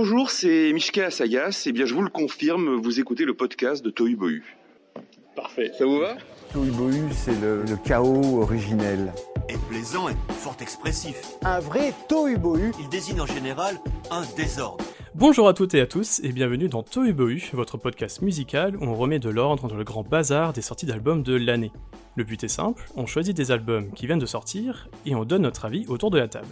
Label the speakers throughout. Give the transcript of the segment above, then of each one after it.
Speaker 1: bonjour, c'est Mishka Asagas. Eh bien, je vous le confirme, vous écoutez le podcast de Tohu Bohu.
Speaker 2: Parfait.
Speaker 1: Ça vous va?
Speaker 3: Tohu Bohu, c'est le, le chaos originel.
Speaker 4: est plaisant et fort expressif.
Speaker 3: Un vrai Tohu Bohu.
Speaker 4: Il désigne en général un désordre.
Speaker 2: Bonjour à toutes et à tous et bienvenue dans Tohu Bohu, votre podcast musical où on remet de l'ordre dans le grand bazar des sorties d'albums de l'année. Le but est simple, on choisit des albums qui viennent de sortir et on donne notre avis autour de la table.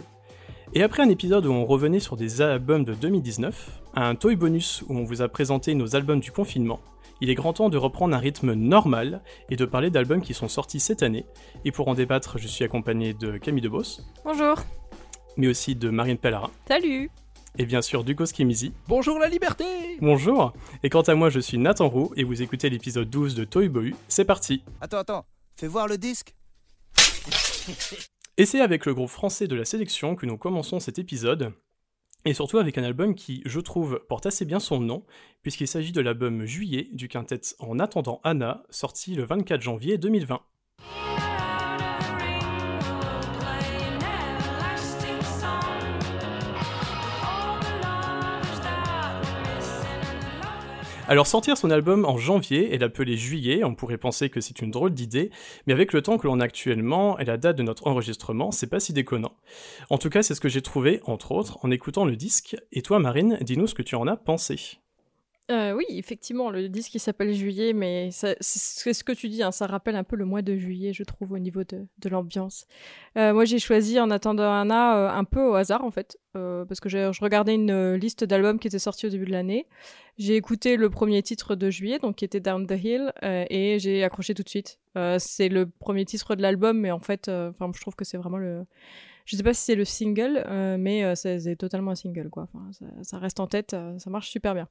Speaker 2: Et après un épisode où on revenait sur des albums de 2019, un Toy Bonus où on vous a présenté nos albums du confinement, il est grand temps de reprendre un rythme normal et de parler d'albums qui sont sortis cette année. Et pour en débattre, je suis accompagné de Camille Debos,
Speaker 5: Bonjour.
Speaker 2: mais aussi de Marine Pellara,
Speaker 5: Salut.
Speaker 2: et bien sûr d'Hugo Skimizi.
Speaker 6: Bonjour la liberté
Speaker 2: Bonjour Et quant à moi, je suis Nathan Roux et vous écoutez l'épisode 12 de Toy Bohu. C'est parti
Speaker 6: Attends, attends, fais voir le disque
Speaker 2: Et c'est avec le groupe français de la sélection que nous commençons cet épisode, et surtout avec un album qui, je trouve, porte assez bien son nom, puisqu'il s'agit de l'album Juillet du quintet En attendant Anna, sorti le 24 janvier 2020. Alors sortir son album en janvier et l'appeler juillet, on pourrait penser que c'est une drôle d'idée, mais avec le temps que l'on a actuellement et la date de notre enregistrement, c'est pas si déconnant. En tout cas, c'est ce que j'ai trouvé, entre autres, en écoutant le disque. Et toi, Marine, dis-nous ce que tu en as pensé.
Speaker 5: Euh, oui, effectivement, le disque il s'appelle Juillet, mais c'est ce que tu dis, hein, ça rappelle un peu le mois de juillet, je trouve, au niveau de, l'ambiance. Euh, moi, j'ai choisi en attendant Anna euh, un peu au hasard, en fait, parce que je regardais une liste d'albums qui étaient sortis au début de l'année. J'ai écouté le premier titre de Juillet, donc qui était Down the Hill, et j'ai accroché tout de suite. C'est le premier titre de l'album, mais en fait, je trouve que c'est vraiment le. Je sais pas si c'est le single, euh, mais euh, c'est totalement un single, quoi. Enfin, ça, ça reste en tête, euh, ça marche super bien.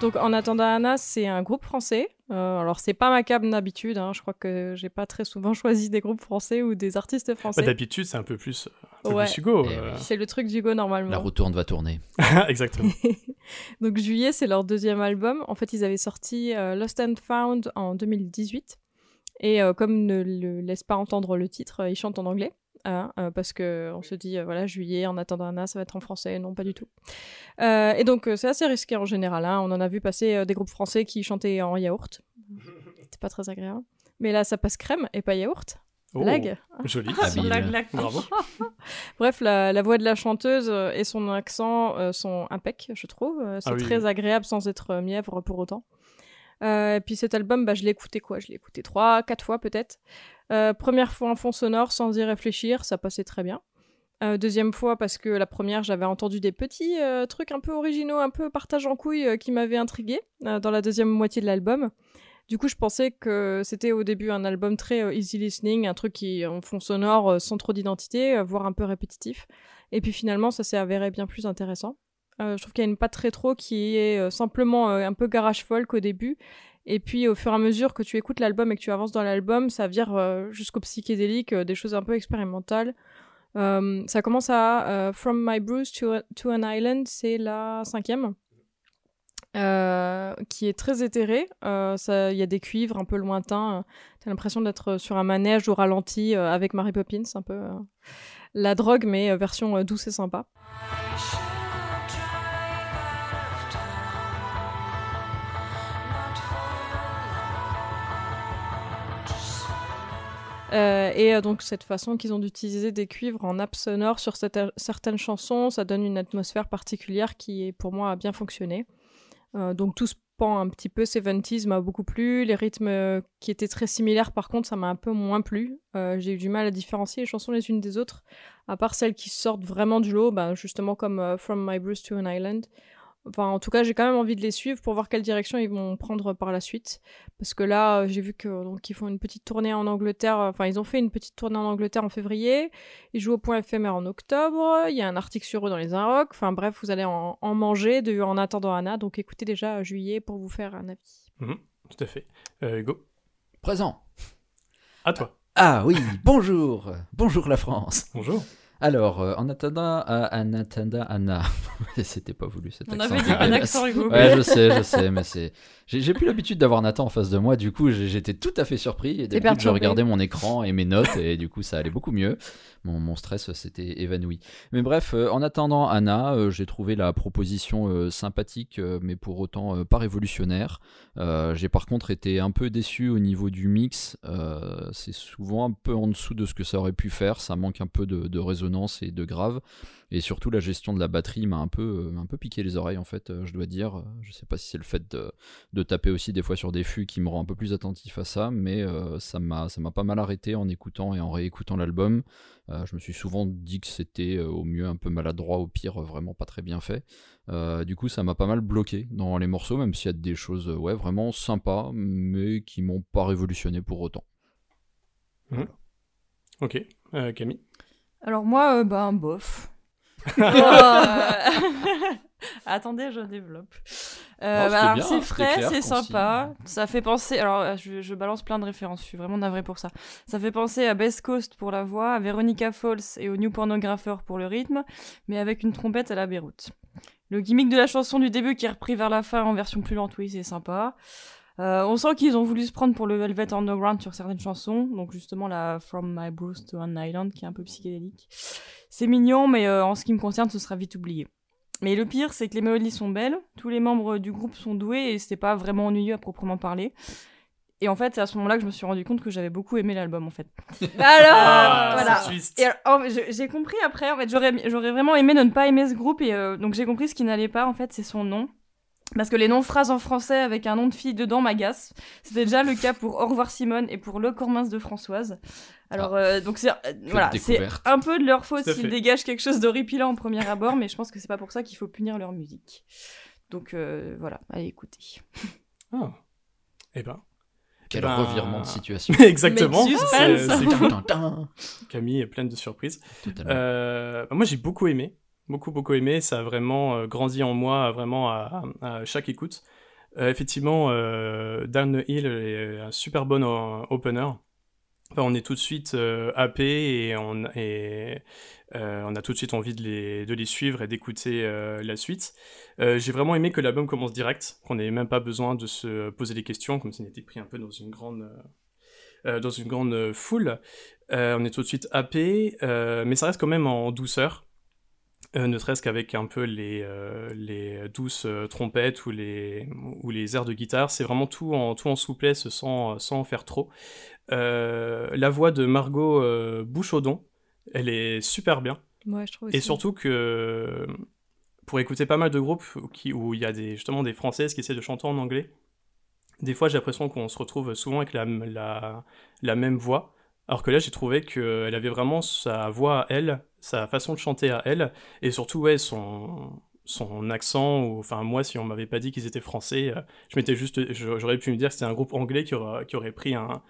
Speaker 5: Donc en attendant Anna, c'est un groupe français. Euh, alors c'est pas ma cam d'habitude, hein. je crois que j'ai pas très souvent choisi des groupes français ou des artistes
Speaker 2: Bah,
Speaker 5: français.
Speaker 2: D'habitude, c'est un peu plus,
Speaker 5: Ouais.
Speaker 2: plus Hugo.
Speaker 6: Eh
Speaker 2: euh.
Speaker 6: oui.
Speaker 5: c'est le truc d'Hugo normalement.
Speaker 6: La roue tourne va tourner.
Speaker 2: Exactement.
Speaker 5: Donc Juillet, c'est leur deuxième album. En fait, ils avaient sorti euh, Lost and Found en 2018. Et euh, comme ne le laisse pas entendre le titre, ils chantent en anglais. hein, euh, parce que on se dit, euh, voilà, juillet, en attendant Anna, ça va être en français. Non, pas du tout. Euh, et donc, euh, c'est assez risqué en général. hein. On en a vu passer euh, des groupes français qui chantaient en yaourt. C'est pas très agréable. Mais là, ça passe crème et pas yaourt.
Speaker 2: Oh,
Speaker 5: Blague.
Speaker 2: Joli.
Speaker 5: Blague.
Speaker 2: Bravo.
Speaker 5: Bref, la, la voix de la chanteuse euh, et son accent euh, sont impec, je trouve. Euh, C'est
Speaker 2: Ah oui,
Speaker 5: très agréable sans être mièvre pour autant. Euh, et puis cet album, bah, je l'ai écouté quoi? Je l'ai écouté trois, quatre fois peut-être. Euh, première fois en fond sonore sans y réfléchir, ça passait très bien. Euh, deuxième fois parce que la première, j'avais entendu des petits euh, trucs un peu originaux, un peu partage en couilles euh, qui m'avaient intrigué euh, dans la deuxième moitié de l'album. Du coup, je pensais que c'était au début un album très euh, easy listening, un truc qui en fond sonore euh, sans trop d'identité, euh, voire un peu répétitif. Et puis finalement, ça s'est avéré bien plus intéressant. Je trouve qu'il y a une patte rétro qui est simplement un peu garage folk au début. Et puis au fur et à mesure que tu écoutes l'album et que tu avances dans l'album, ça vire jusqu'au psychédélique, des choses un peu expérimentales. Ça commence à From My Bruise to, to an Island, c'est la cinquième. Euh, qui est très éthérée. Euh, Il y a des cuivres un peu lointains. T'as l'impression d'être sur un manège au ralenti euh, avec Mary Poppins, un peu euh, la drogue, mais euh, version euh, douce et sympa. Euh, et euh, donc cette façon qu'ils ont d'utiliser des cuivres en nappe sonore sur certaines chansons, ça donne une atmosphère particulière qui, pour moi, a bien fonctionné. Euh, donc tout ce pan un petit peu 70s m'a beaucoup plu. Les rythmes euh, qui étaient très similaires, par contre, ça m'a un peu moins plu. Euh, J'ai eu du mal à différencier les chansons les unes des autres, à part celles qui sortent vraiment du lot, ben, justement comme From My Bruce to an Island. Enfin, en tout cas, j'ai quand même envie de les suivre pour voir quelle direction ils vont prendre par la suite. Parce que là, euh, j'ai vu que donc ils font une petite tournée en Angleterre. euh, Enfin, ils ont fait une petite tournée en Angleterre en février. Ils jouent au point éphémère en octobre. Il y a un article sur eux dans les Inrocks. Enfin, bref, vous allez en, en manger de, en attendant Anna. Donc, écoutez déjà euh, juillet pour vous faire un avis.
Speaker 2: Mhm, tout à fait. Euh, Hugo,
Speaker 6: Présent.
Speaker 2: à toi.
Speaker 6: Ah oui, bonjour. Bonjour la France.
Speaker 2: Bonjour.
Speaker 7: Alors, euh, en attendant, euh, en attendant Anna, c'était pas voulu cet
Speaker 5: On
Speaker 7: accent.
Speaker 5: avait dit un accent Hugo.
Speaker 7: Ouais, je sais, je sais, mais c'est. J'ai plus l'habitude d'avoir Nathan en face de moi, du coup j'étais tout à fait surpris. Et d'habitude, je regardais mon écran et mes notes, et du coup ça allait beaucoup mieux. Mon, mon stress s'était évanoui. Mais bref, euh, en attendant Anna, euh, j'ai trouvé la proposition euh, sympathique, euh, mais pour autant euh, pas révolutionnaire. Euh, j'ai par contre été un peu déçu au niveau du mix. Euh, c'est souvent un peu en dessous de ce que ça aurait pu faire. Ça manque un peu de, de et de grave. Et surtout, la gestion de la batterie m'a un peu, euh, un peu piqué les oreilles, en fait, euh, je dois dire. Je sais pas si c'est le fait de, de taper aussi des fois sur des fûts qui me rend un peu plus attentif à ça, mais euh, ça m'a pas mal arrêté en écoutant et en réécoutant l'album. Euh, je me suis souvent dit que c'était au mieux un peu maladroit, au pire vraiment pas très bien fait. Du coup, ça m'a pas mal bloqué dans les morceaux, même s'il y a des choses ouais vraiment sympas, mais qui m'ont pas révolutionné pour autant.
Speaker 2: Ok, Euh, Camille?
Speaker 8: Alors moi, euh, bah, un bof.
Speaker 5: Oh.
Speaker 8: Attendez, je développe. Euh, bah, c'est frais, c'est sympa. Ça fait penser. Alors, euh, je, je balance plein de références. Je suis vraiment navrée pour ça. Ça fait penser à Best Coast pour la voix, à Veronica Falls et au New Pornographer pour le rythme, mais avec une trompette à la Beyrouth. Le gimmick de la chanson du début qui est repris vers la fin en version plus lente, oui, c'est sympa. Euh, on sent qu'ils ont voulu se prendre pour le Velvet Underground sur certaines chansons, donc justement la From My Bruce to an Island qui est un peu psychédélique. C'est mignon, mais euh, en ce qui me concerne, ce sera vite oublié. Mais le pire, c'est que les mélodies sont belles, tous les membres du groupe sont doués et c'était pas vraiment ennuyeux à proprement parler. Et en fait, c'est à ce moment-là que je me suis rendu compte que j'avais beaucoup aimé l'album en fait. Alors,
Speaker 2: Ah,
Speaker 8: voilà.
Speaker 2: c'est.
Speaker 8: Et alors, je- j'ai compris après, en fait, j'aurais, j'aurais vraiment aimé ne pas aimer ce groupe, et euh, donc j'ai compris ce qui n'allait pas, en fait, c'est son nom. Parce que les noms de phrases en français avec un nom de fille dedans m'agacent. C'était déjà le cas pour Au revoir Simone et pour Le corps mince de Françoise. Alors, euh, donc c'est, euh, voilà, c'est un peu de leur faute s'ils dégagent quelque chose d'horripilant en premier abord, mais je pense que c'est pas pour ça qu'il faut punir leur musique. Donc euh, voilà, allez écoutez.
Speaker 2: Ah. Eh ben.
Speaker 7: Quel
Speaker 2: Ben-
Speaker 7: revirement de situation.
Speaker 2: Exactement.
Speaker 8: Mais suspense.
Speaker 2: C'est-. Camille est pleine de surprises. Euh, bah, moi, j'ai beaucoup aimé. Beaucoup, beaucoup aimé. Ça a vraiment euh, grandi en moi, vraiment à, chaque écoute. Euh, effectivement, euh, Down the Hill est un super bon euh, opener. On est tout de suite happé et, on, on a tout de suite envie de les, de les suivre et d'écouter la suite. J'ai vraiment aimé que l'album commence direct, qu'on n'ait même pas besoin de se poser des questions, comme s'il était pris un peu dans une grande, dans une grande foule. On est tout de suite happé, mais ça reste quand même en douceur. Euh, ne serait-ce qu'avec un peu les, euh, les douces euh, trompettes ou les, ou les airs de guitare, c'est vraiment tout en, tout en souplesse sans, sans en faire trop. La voix de Margot Bouchaudon, elle est super bien.
Speaker 5: Ouais, je trouve
Speaker 2: Et surtout que pour écouter pas mal de groupes qui, où il y a des, justement des Françaises qui essaient de chanter en anglais, des fois j'ai l'impression qu'on se retrouve souvent avec la, la, la même voix. Alors que là, j'ai trouvé qu'elle avait vraiment sa voix à elle, sa façon de chanter à elle, et surtout, ouais, son, son accent, ou, enfin, moi, si on m'avait pas dit qu'ils étaient français, euh, je m'étais juste, j'aurais pu me dire que c'était un groupe anglais qui aurait, qui aurait pris un,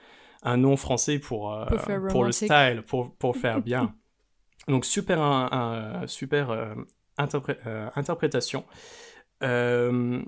Speaker 2: un nom français pour, euh,
Speaker 5: Pour
Speaker 2: le style, pour, pour faire bien. Donc, super, un, un- super euh, interpré- euh, interprétation. Euh,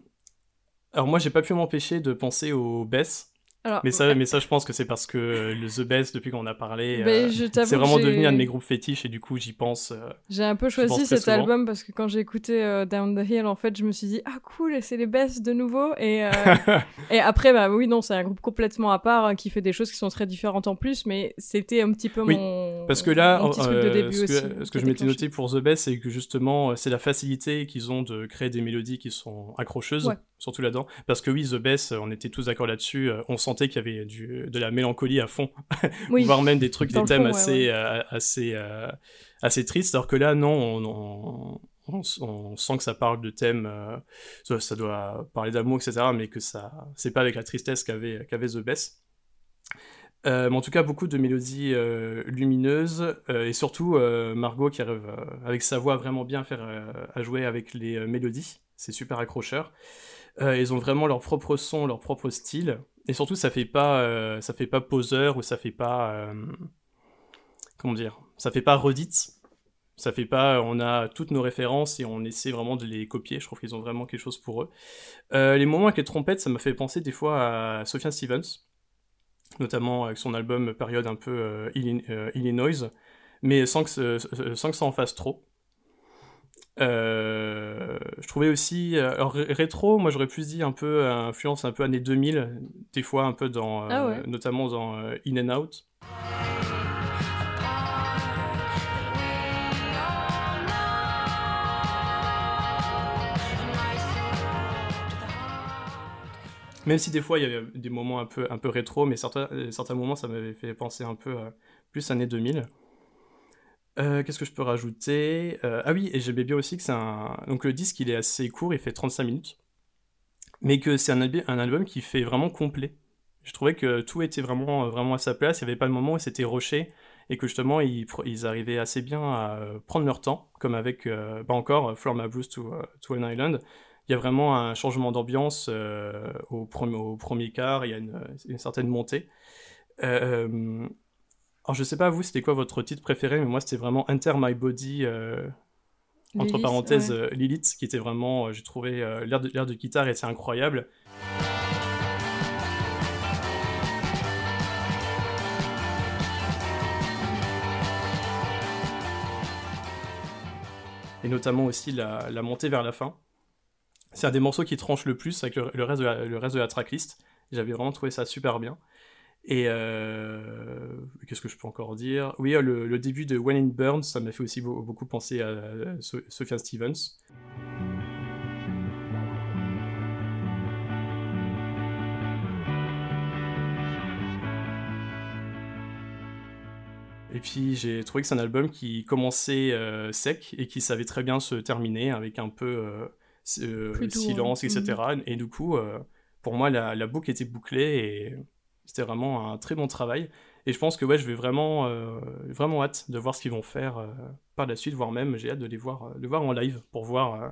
Speaker 2: alors, moi, j'ai pas pu m'empêcher de penser au Bess.
Speaker 5: Alors,
Speaker 2: Mais ça, mais ça, je pense que c'est parce que euh, le The Best, depuis qu'on a parlé, euh, c'est vraiment devenu un de mes groupes fétiches et du coup, j'y pense. euh,
Speaker 5: J'ai un peu choisi cet
Speaker 2: souvent.
Speaker 5: album parce que quand j'ai écouté euh, Down the Hill, en fait, je me suis dit ah cool, c'est les best de nouveau. Et, et après, bah oui, non, c'est un groupe complètement à part hein, qui fait des choses qui sont très différentes en plus, mais c'était un petit peu
Speaker 2: Oui,
Speaker 5: mon
Speaker 2: Parce que là,
Speaker 5: mon petit truc de début
Speaker 2: ce que,
Speaker 5: aussi.
Speaker 2: ce que
Speaker 5: qui
Speaker 2: je m'étais noté pour The Best, c'est que justement, c'est la facilité qu'ils ont de créer des mélodies qui sont accrocheuses,
Speaker 5: Ouais.
Speaker 2: surtout là-dedans. Parce que oui, The Best, on était tous d'accord là-dessus, on sentait qu'il y avait du, de la mélancolie à fond,
Speaker 5: Oui.
Speaker 2: voire même des trucs, des thèmes
Speaker 5: fond,
Speaker 2: assez,
Speaker 5: ouais.
Speaker 2: euh, assez, euh, assez tristes, alors que là, non, on, on, on s- on sent que ça parle de thèmes, euh, ça, ça doit parler d'amour, etc., mais que ça, c'est pas avec la tristesse qu'avait qu'avait The Best. Mais en tout cas, beaucoup de mélodies lumineuses et surtout Margot qui arrive avec sa voix vraiment bien à faire à jouer avec les mélodies. C'est super accrocheur. Euh, ils ont vraiment leur propre son, leur propre style et surtout ça fait pas euh, ça fait pas poseur ou ça fait pas euh, comment dire ça fait pas redite. Ça fait pas on a toutes nos références et on essaie vraiment de les copier. Je trouve qu'ils ont vraiment quelque chose pour eux. Euh, les moments avec les trompettes, ça m'a fait penser des fois à Sufjan Stevens notamment avec son album période un peu euh, Illin- euh, Illinois. mais sans que, sans que ça en fasse trop. Euh, je trouvais aussi alors, ré- rétro, moi j'aurais plus dit un peu influence un peu années 2000, des fois un peu dans, euh,
Speaker 5: Ah ouais.
Speaker 2: notamment dans euh, In and Out. Même si des fois il y avait des moments un peu, un peu rétro, mais certains, certains moments ça m'avait fait penser un peu euh, plus années 2000. Euh, Qu'est-ce que je peux rajouter? Euh, Ah oui, et j'aimais bien aussi que c'est un. Donc le disque il est assez court, il fait 35 minutes, mais que c'est un, un album qui fait vraiment complet. Je trouvais que tout était vraiment, euh, vraiment à sa place, il n'y avait pas de moment où c'était rushé, et que justement ils, ils arrivaient assez bien à prendre leur temps, comme avec, pas encore, From My Blues to, to an Island. Il y a vraiment un changement d'ambiance au, au premier quart, il y a une, une certaine montée. Alors je sais pas vous, c'était quoi votre titre préféré, mais moi c'était vraiment Enter My Body, euh, entre
Speaker 5: Lilith,
Speaker 2: parenthèses
Speaker 5: ouais.
Speaker 2: euh, Lilith, qui était vraiment, euh, j'ai trouvé l'air de, de guitare était incroyable. Et notamment aussi la, la montée vers la fin. C'est un des morceaux qui tranche le plus avec le, le reste, de la, le reste de la tracklist. J'avais vraiment trouvé ça super bien. Et euh, qu'est-ce que je peux encore dire? Oui, euh, le, le début de When It Burns, ça m'a fait aussi beau- beaucoup penser à euh, So- Sufjan Stevens. Et puis j'ai trouvé que c'est un album qui commençait euh, sec et qui savait très bien se terminer avec un peu euh, euh,
Speaker 5: doux,
Speaker 2: silence,
Speaker 5: hein.
Speaker 2: etc. Et du coup, pour moi, la, la boucle était bouclée et c'était vraiment un très bon travail. Et je pense que ouais, je vais vraiment, euh, vraiment hâte de voir ce qu'ils vont faire euh, par la suite, voire même j'ai hâte de les voir, euh, de voir en live pour voir euh,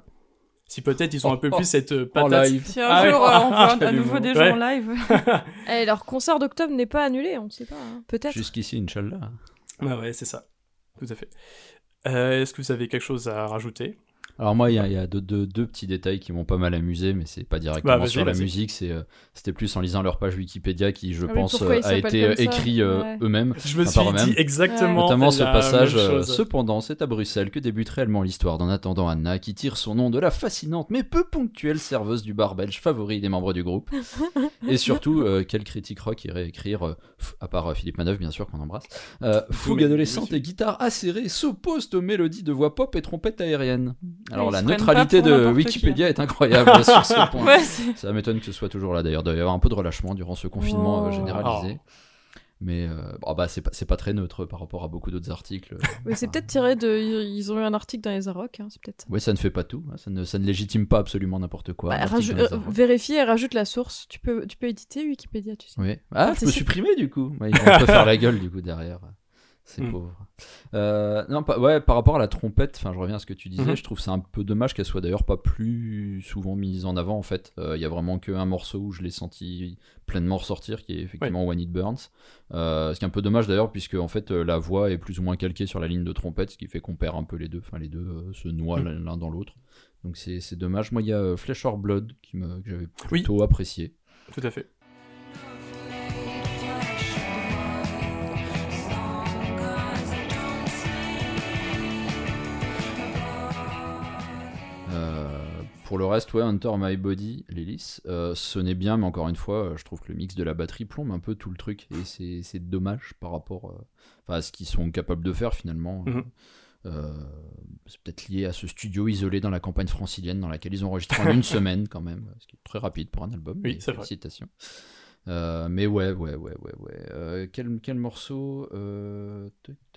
Speaker 2: si peut-être ils ont un peu
Speaker 7: Oh,
Speaker 2: plus cette euh, patate.
Speaker 7: live.
Speaker 8: Si un
Speaker 2: Ah ouais.
Speaker 8: jour euh, on voit à nouveau des
Speaker 2: Ouais.
Speaker 8: gens en live.
Speaker 5: Eh, leur concert d'octobre n'est pas annulé, on ne sait pas. hein. Peut-être.
Speaker 7: Jusqu'ici, Inch'Allah.
Speaker 2: Ouais, ouais, c'est ça. Tout à fait. Euh, Est-ce que vous avez quelque chose à rajouter?
Speaker 7: Alors moi, il y a, il y a deux, deux- deux petits détails qui m'ont pas mal amusé, mais c'est pas directement
Speaker 2: Bah,
Speaker 7: sur la musique. C'est, euh, c'était plus en lisant leur page Wikipédia qui, je
Speaker 5: Ah
Speaker 7: pense, euh, a été écrit euh,
Speaker 5: Ouais.
Speaker 7: eux-mêmes.
Speaker 2: Je me
Speaker 7: Enfin,
Speaker 2: suis dit exactement
Speaker 7: Notamment ce passage. Cependant, c'est à Bruxelles que débute réellement l'histoire d'en attendant Anna, qui tire son nom de la fascinante mais peu ponctuelle serveuse du bar belge favori des membres du groupe. Et surtout, euh, quel critique rock irait écrire, euh, à part euh, Philippe Manœuvre, bien sûr, qu'on embrasse, euh, Fougue adolescente et guitare acérée s'opposent aux mélodies de voix pop et trompette aérienne. Alors la neutralité de
Speaker 8: qui,
Speaker 7: Wikipédia est incroyable sur ce point.
Speaker 8: Ouais,
Speaker 7: Ça m'étonne que ce soit toujours là d'ailleurs. Il doit y avoir un peu de relâchement durant ce confinement euh,
Speaker 5: Oh.
Speaker 7: généralisé. Mais euh, bon, bah, c'est pas, très neutre par rapport à beaucoup d'autres articles.
Speaker 5: Mais c'est peut-être tiré de. Ils ont eu un article dans les Arocs, hein, c'est peut-être. ça.
Speaker 7: Ouais, ça ne fait pas tout. hein. Ça, ne, ça ne légitime pas absolument n'importe quoi.
Speaker 5: Bah, euh, vérifie et rajoute la source. Tu peux, tu peux éditer Wikipédia, tu sais.
Speaker 7: Oui. Ah, je
Speaker 5: c'est
Speaker 7: peux supprimer du coup. Ouais, ils vont un peu faire la gueule du coup derrière. C'est
Speaker 2: Mm.
Speaker 7: pauvre. Euh, non, pas- ouais, par rapport à la trompette, enfin, je reviens à ce que tu disais.
Speaker 2: Mhm.
Speaker 7: Je trouve c'est un peu dommage qu'elle soit d'ailleurs pas plus souvent mise en avant en fait. Euh, Il y a vraiment qu'un morceau où je l'ai senti pleinement ressortir, qui est effectivement When It Burns. Euh, ce qui est un peu dommage d'ailleurs, puisque en fait euh, la voix est plus ou moins calquée sur la ligne de trompette, ce qui fait qu'on perd un peu les deux. Enfin, les deux euh, se noient
Speaker 2: Mhm.
Speaker 7: l'un dans l'autre. Donc c'est dommage. Moi, il y a euh, Flesh or Blood qui me, que j'avais
Speaker 2: Oui.
Speaker 7: plutôt apprécié.
Speaker 2: Tout à fait.
Speaker 7: Pour le reste, ouais, Hunter My Body, Lilith, euh, sonnait bien, mais encore une fois, euh, je trouve que le mix de la batterie plombe un peu tout le truc, et c'est dommage par rapport euh, à ce qu'ils sont capables de faire finalement.
Speaker 2: Mhm.
Speaker 7: Euh, c'est peut-être lié à ce studio isolé dans la campagne francilienne dans laquelle ils ont enregistré en une semaine quand même, ce qui est très rapide pour un album.
Speaker 2: Oui,
Speaker 7: mais
Speaker 2: c'est vrai.
Speaker 7: Euh, mais ouais, ouais, ouais, ouais, ouais. Euh, quel, quel morceau euh.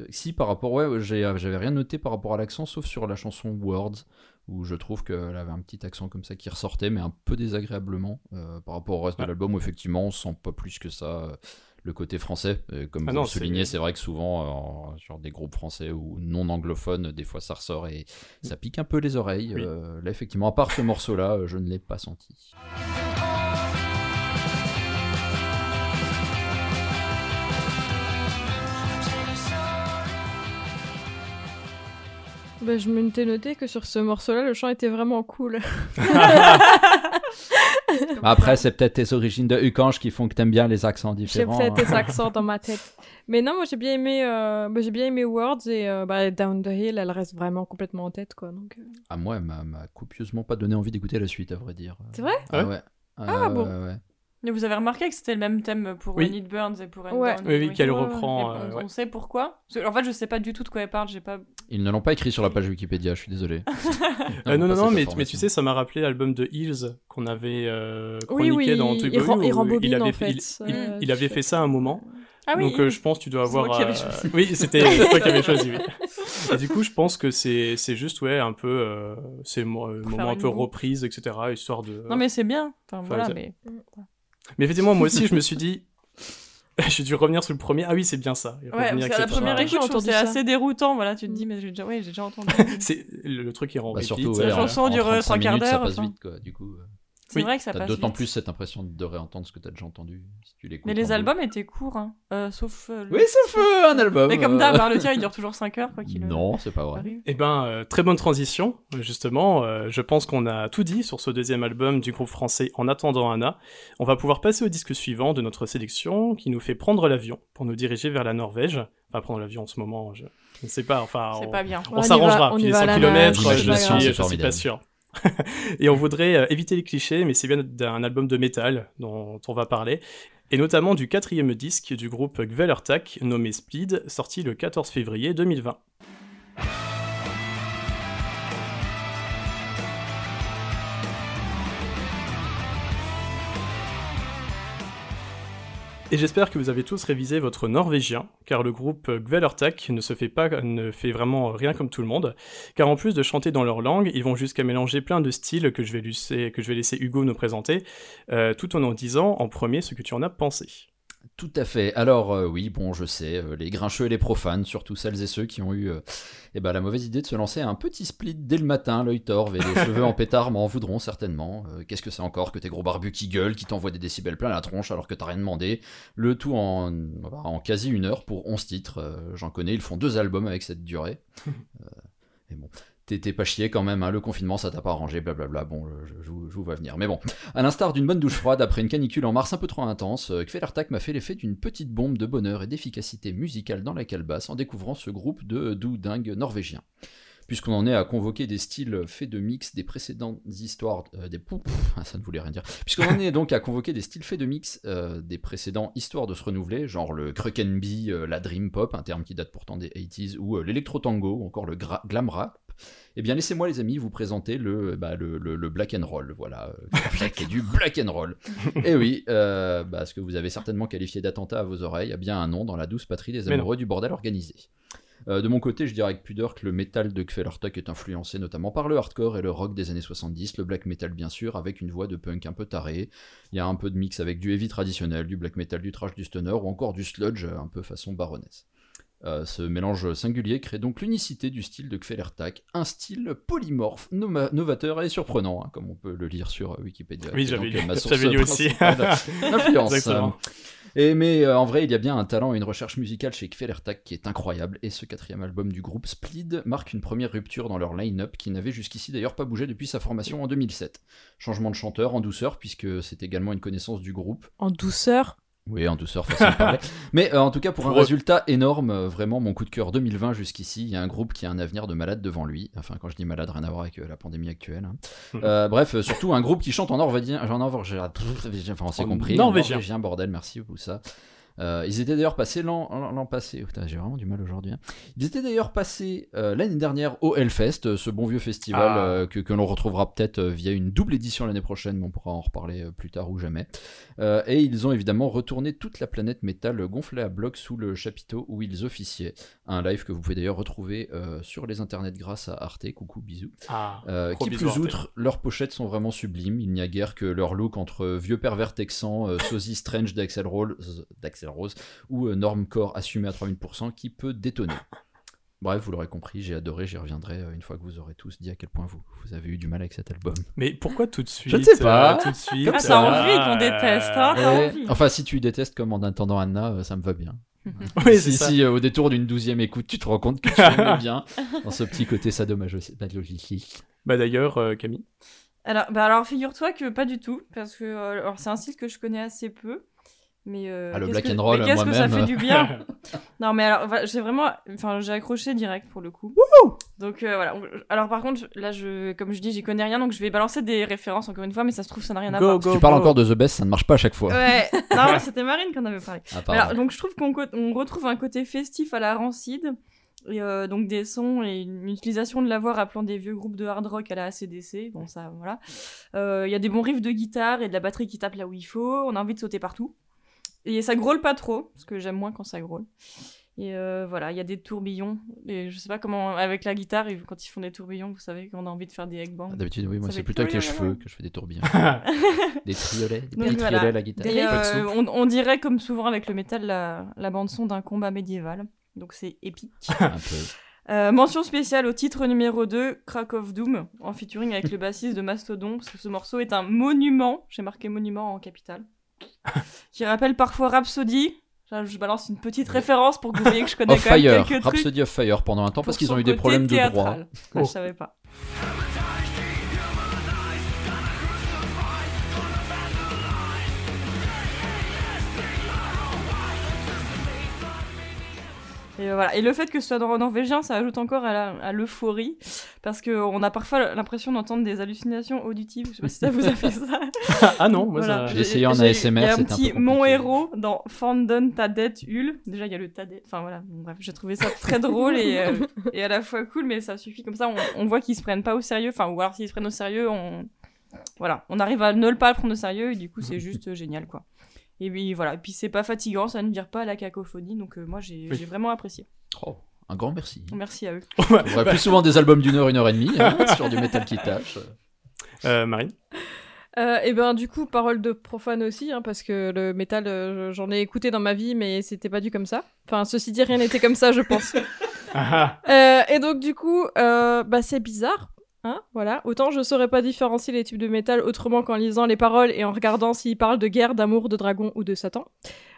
Speaker 7: Si, par rapport, ouais, j'avais rien noté par rapport à l'accent, sauf sur la chanson Words, où je trouve qu'elle avait un petit accent comme ça qui ressortait, mais un peu désagréablement par rapport au reste
Speaker 2: Ah.
Speaker 7: de l'album, où effectivement on sent pas plus que ça le côté français. Comme
Speaker 2: Ah
Speaker 7: vous
Speaker 2: non,
Speaker 7: le soulignez, c'est vrai que souvent, euh, sur des groupes français ou non anglophones, des fois ça ressort et ça pique un peu les oreilles.
Speaker 2: Oui.
Speaker 7: Euh, là, effectivement, à part ce morceau-là, je ne l'ai pas senti.
Speaker 5: Bah, je m'étais noté que sur ce morceau-là, le chant était vraiment cool.
Speaker 7: Après, c'est peut-être tes origines de Ucange qui font que t'aimes bien les accents
Speaker 5: J'ai
Speaker 7: différents.
Speaker 5: peut-être
Speaker 7: hein.
Speaker 5: des accents dans ma tête. Mais non, moi j'ai bien aimé, euh, bah, j'ai bien aimé Words et euh, bah, Down the Hill, elle reste vraiment complètement en tête quoi. Donc, euh.
Speaker 7: Ah, moi, elle m'a copieusement pas donné envie d'écouter la suite, à vrai dire.
Speaker 5: C'est vrai?
Speaker 7: Ah
Speaker 2: Ouais.
Speaker 7: ouais?
Speaker 5: Ah,
Speaker 7: ouais,
Speaker 5: bon.
Speaker 7: ouais.
Speaker 8: Mais vous avez remarqué que c'était le même thème pour
Speaker 2: Oui.
Speaker 8: Need Burns et pour End
Speaker 5: Ouais.
Speaker 8: Down
Speaker 2: Oui, oui, qu'elle reprend. Euh,
Speaker 8: on,
Speaker 2: ouais.
Speaker 8: on sait pourquoi Parce que, En fait, je sais pas du tout de quoi elle parle. J'ai pas.
Speaker 7: Ils ne l'ont pas écrit sur la page Wikipédia, je suis désolé.
Speaker 2: Euh, non, non,
Speaker 7: pas
Speaker 2: non,
Speaker 7: cette
Speaker 2: mais, tu sais, ça m'a rappelé l'album de Hills qu'on avait euh, chroniqué
Speaker 5: oui,
Speaker 2: dans
Speaker 5: il-
Speaker 2: Toy
Speaker 5: il il rembobine,
Speaker 2: il avait
Speaker 5: en
Speaker 2: fait, il-
Speaker 5: fait,
Speaker 2: il,
Speaker 5: euh,
Speaker 2: il avait fait ça un moment.
Speaker 8: Ah oui.
Speaker 2: Donc euh, je pense que tu dois
Speaker 8: moi
Speaker 2: avoir.
Speaker 8: qui avais
Speaker 2: euh,
Speaker 8: choisi.
Speaker 2: Oui, c'était toi qui avais choisi. Oui. Et du coup, je pense que c'est c'est juste ouais un peu euh, c'est euh, moment un peu reprise etc histoire de.
Speaker 8: Non, mais c'est bien. Enfin,
Speaker 2: Enfin,
Speaker 8: voilà, mais.
Speaker 2: Mais effectivement, moi aussi, je me suis dit. J'ai dû revenir sur le premier. Ah oui, c'est bien ça.
Speaker 8: Ouais, parce la première écoute, c'est assez déroutant. Voilà, tu te
Speaker 5: Mm.
Speaker 8: dis, mais j'ai déjà, ouais, j'ai déjà entendu.
Speaker 2: C'est le, le truc qui rend
Speaker 7: Bah, surtout,
Speaker 2: euh,
Speaker 8: la
Speaker 7: ouais,
Speaker 8: chanson dure
Speaker 7: 35
Speaker 8: trois quarts
Speaker 7: minutes, ça
Speaker 8: d'heure,
Speaker 7: passe
Speaker 8: enfin.
Speaker 7: vite, quoi. Du coup, euh,
Speaker 8: C'est
Speaker 2: Oui,
Speaker 8: vrai que ça
Speaker 7: t'as
Speaker 8: passe.
Speaker 7: d'autant plus cette impression de réentendre ce que t'as déjà entendu si tu l'écoutes.
Speaker 8: Mais les albums étaient courts, hein. Euh, sauf. euh, le-
Speaker 7: Oui, ça fait un album.
Speaker 8: Mais comme
Speaker 7: euh,
Speaker 8: d'hab, hein, le tien il dure toujours 5 heures, quoi qu'il
Speaker 7: Non, c'est pas vrai.
Speaker 8: arrive.
Speaker 2: Eh ben, euh, très bonne transition, justement. Euh, je pense qu'on a tout dit sur ce deuxième album du groupe français En attendant Anna. On va pouvoir passer au disque suivant de notre sélection, qui nous fait prendre l'avion pour nous diriger vers la Norvège. Enfin, prendre l'avion en ce moment, je je ne sais pas. Enfin,
Speaker 8: C'est
Speaker 2: on,
Speaker 8: pas bien.
Speaker 2: on
Speaker 5: On
Speaker 2: s'arrangera. Puis
Speaker 5: y
Speaker 2: les
Speaker 5: va à
Speaker 2: 100
Speaker 5: la
Speaker 2: km, je, suis, je suis pas sûr. Et on voudrait euh, éviter les clichés, mais c'est bien d'un album de métal dont on va parler. Et notamment du quatrième disque du groupe Gvellertak, nommé Speed, sorti le 14 février 2020. Et j'espère que vous avez tous révisé votre norvégien, car le groupe Gvellertak ne se fait pas, ne fait vraiment rien comme tout le monde, car en plus de chanter dans leur langue, ils vont jusqu'à mélanger plein de styles que je vais laisser, que je vais laisser Hugo nous présenter, euh, tout en en disant en premier ce que tu en as pensé.
Speaker 7: Tout à fait. Alors euh, oui, bon, je sais, euh, les grincheux et les profanes, surtout celles et ceux qui ont eu euh, eh ben, la mauvaise idée de se lancer un petit split dès le matin, l'œil torve et les cheveux en pétard m'en voudront certainement. Qu'est-ce que c'est encore que tes gros barbus qui gueulent, qui t'envoient des décibels plein la tronche alors que t'as rien demandé? Le tout en, en quasi une heure pour 11 titres. J'en connais, ils font deux albums avec cette durée. Mais bon. T'es pas chié quand même, hein, le confinement ça t'a pas arrangé, blablabla. Bon, je, vous- vois venir. Mais bon, à l'instar d'une bonne douche froide après une canicule en mars un peu trop intense, euh, Kvelertak m'a fait l'effet d'une petite bombe de bonheur et d'efficacité musicale dans la calebasse en découvrant ce groupe de doux dingues norvégiens. Puisqu'on en est à convoquer des styles faits de mix des précédentes histoires. euh, des... Pouf, ça ne voulait rien dire. Puisqu'on en est donc à convoquer des styles faits de mix euh, des précédents histoires de se renouveler, genre le Krukenby, euh, la Dream Pop, un terme qui date pourtant des 80s, ou l'électro tango, ou encore le glam rap. Eh bien, laissez-moi, les amis, vous présenter le, bah, le, le- le black and roll. Voilà, euh, qui est du black and roll. Et oui, euh, bah, ce que vous avez certainement qualifié d'attentat à vos oreilles a bien un nom dans la douce patrie des amoureux du bordel organisé. Euh, de mon côté, je dirais avec pudeur que le métal de Kvelertak est influencé notamment par le hardcore et le rock des années 70, le black metal bien sûr, avec une voix de punk un peu tarée. Il y a un peu de mix avec du heavy traditionnel, du black metal, du thrash, du stoner ou encore du sludge un peu façon baronesse. Euh, ce mélange singulier crée donc l'unicité du style de Kvelertak, un style polymorphe, noma- novateur et surprenant, hein, comme on peut le lire sur euh, Wikipédia.
Speaker 2: Oui, j'avais lu, j'avais aussi. Exactement.
Speaker 7: Et mais euh, en vrai, il y a bien un talent et une recherche musicale chez Kvelertak qui est incroyable. Et ce quatrième album du groupe, Splid, marque une première rupture dans leur line-up qui n'avait jusqu'ici d'ailleurs pas bougé depuis sa formation en 2007. Changement de chanteur en douceur puisque c'est également une connaissance du groupe.
Speaker 5: En douceur?
Speaker 7: Oui, en douceur, façon de parler. Mais euh, en tout cas, pour un résultat énorme, euh, vraiment mon coup de cœur 2020 jusqu'ici, il y a un groupe qui a un avenir de malade devant lui. Enfin, quand je dis malade, rien à voir avec euh, la pandémie actuelle. hein.
Speaker 2: Mhm.
Speaker 7: Bref, surtout un groupe qui chante en norvégien. En norvégien, enfin, on s'est compris.
Speaker 2: norvégien.
Speaker 7: bordel, merci pour ça. Euh, ils étaient d'ailleurs passés l'an passé. Putain, j'ai vraiment du mal aujourd'hui. hein. Ils étaient d'ailleurs passés euh, l'année dernière au Hellfest, euh, ce bon vieux festival
Speaker 2: Ah.
Speaker 7: euh, que, que l'on retrouvera peut-être via une double édition l'année prochaine, mais on pourra en reparler plus tard ou jamais. Et ils ont évidemment retourné toute la planète métal gonflée à bloc sous le chapiteau où ils officiaient. Un live que vous pouvez d'ailleurs retrouver sur les internets grâce à Arte. Coucou, bisous.
Speaker 2: Ah,
Speaker 7: qui plus outre, leurs pochettes sont vraiment sublimes. Il n'y a guère que leur look entre vieux pervers texan, sosie strange d'Axel Rose, Rose ou euh, normcore assumé à 3000% qui peut détonner. Bref, vous l'aurez compris, j'ai adoré, j'y reviendrai euh, une fois que vous aurez tous dit à quel point vous, vous avez eu du mal avec cet album.
Speaker 2: Mais pourquoi tout de suite
Speaker 7: Je ne sais pas.
Speaker 2: euh, tout de suite.
Speaker 8: Comme ça,
Speaker 2: euh,
Speaker 8: envie qu'on déteste, hein. Envie.
Speaker 7: enfin, si tu détestes comme en attendant Anna, ça me va bien.
Speaker 2: Oui,
Speaker 7: si euh, au détour d'une douzième écoute, tu te rends compte que tu aimais bien dans ce petit côté sadomasochistique.
Speaker 2: Bah d'ailleurs, euh, Camille.
Speaker 8: Alors, bah alors figure-toi que pas du tout, parce que euh, alors c'est un style que je connais assez peu. Mais, euh,
Speaker 7: Ah, le
Speaker 8: qu'est-ce
Speaker 7: black
Speaker 8: que-
Speaker 7: and roll,
Speaker 8: mais qu'est-ce que ça
Speaker 7: moi-même.
Speaker 8: fait du bien Non mais alors j'ai vraiment, enfin j'ai accroché direct pour le coup. donc euh, voilà. Alors par contre là je, comme je dis j'y connais rien donc je vais balancer des références encore une fois mais ça se trouve ça n'a rien à
Speaker 2: Go,
Speaker 8: voir.
Speaker 2: go,
Speaker 7: Tu parles
Speaker 2: go.
Speaker 7: encore de The Best, ça ne marche pas à chaque fois.
Speaker 8: Ouais. non c'était Marine qu'on avait parlé.
Speaker 7: Ah.
Speaker 8: Alors, donc je trouve qu'on on retrouve un côté festif à la rancide. Et euh, donc des sons et une utilisation de la voix rappelant des vieux groupes de hard rock à la ACDC. Bon, ça, voilà. Euh, Il y a des bons riffs de guitare et de la batterie qui tape là où il faut. On a envie de sauter partout. Et ça grôle pas trop, parce que j'aime moins quand ça grôle. Et euh, voilà, il y a des tourbillons. Et je sais pas comment, avec la guitare, quand ils font des tourbillons, vous savez qu'on a envie de faire des egg bangs.
Speaker 7: Ah, D'habitude, oui, moi c'est plutôt avec les
Speaker 8: tourbillon,
Speaker 7: cheveux que je fais des tourbillons. des triolets, des
Speaker 8: Donc
Speaker 7: petits
Speaker 8: voilà.
Speaker 7: triolets à la guitare.
Speaker 8: Et euh, on, on dirait, comme souvent avec le métal, la, la bande-son d'un combat médiéval. Donc c'est épique.
Speaker 7: Un peu.
Speaker 8: Euh, mention spéciale au titre numéro 2, Crack of Doom, en featuring avec le bassiste de Mastodon, parce que ce morceau est un monument, j'ai marqué monument en capital, qui rappelle parfois Rhapsody. Je balance une petite référence pour que vous voyez que je connais
Speaker 7: Of
Speaker 8: quand même
Speaker 7: Fire,
Speaker 8: quelques trucs.
Speaker 7: Rhapsody of Fire pendant un temps parce qu'ils ont eu des problèmes de droit.
Speaker 2: Oh.
Speaker 8: Je savais pas. Et euh, voilà. Et le fait que ce soit dans- norvégien, ça ajoute encore à l'euphorie, parce qu'on a parfois l'impression d'entendre des hallucinations auditives. Je sais pas si ça vous a fait ça.
Speaker 2: ah non, moi
Speaker 8: Voilà.
Speaker 2: ça.
Speaker 7: J'ai essayé en ASMR,
Speaker 8: Il y a un
Speaker 7: c'était un
Speaker 8: petit
Speaker 7: peu
Speaker 8: mon héros dans Fandon Tadet Hul. Déjà, il y a le Tadet. Enfin voilà, bref, j'ai trouvé ça très drôle et, euh, et à la fois cool, mais ça suffit comme ça. On, on voit qu'ils se prennent pas au sérieux. Enfin, ou alors s'ils se prennent au sérieux, on. Voilà, on arrive à ne pas le prendre au sérieux et du coup, c'est juste euh, génial quoi. Et puis voilà, et puis c'est pas fatigant, ça ne vire pas à la cacophonie, donc euh, moi j'ai
Speaker 2: Oui.
Speaker 8: vraiment apprécié.
Speaker 7: Oh, un grand merci.
Speaker 8: Merci à eux.
Speaker 7: On aurait plus souvent des albums d'une heure, une heure et demie hein, sur du métal qui tâche.
Speaker 2: Euh, Marine?
Speaker 5: Euh, et ben du coup, parole de profane aussi, hein, parce que le métal, euh, j'en ai écouté dans ma vie, mais c'était pas du comme ça. Enfin, ceci dit, rien n'était comme ça, je pense.
Speaker 2: Ah,
Speaker 5: Euh, et donc du coup, euh, bah c'est bizarre. Hein, voilà. Autant je saurais pas différencier les types de métal autrement qu'en lisant les paroles et en regardant s'ils parlent de guerre, d'amour, de dragon ou de Satan.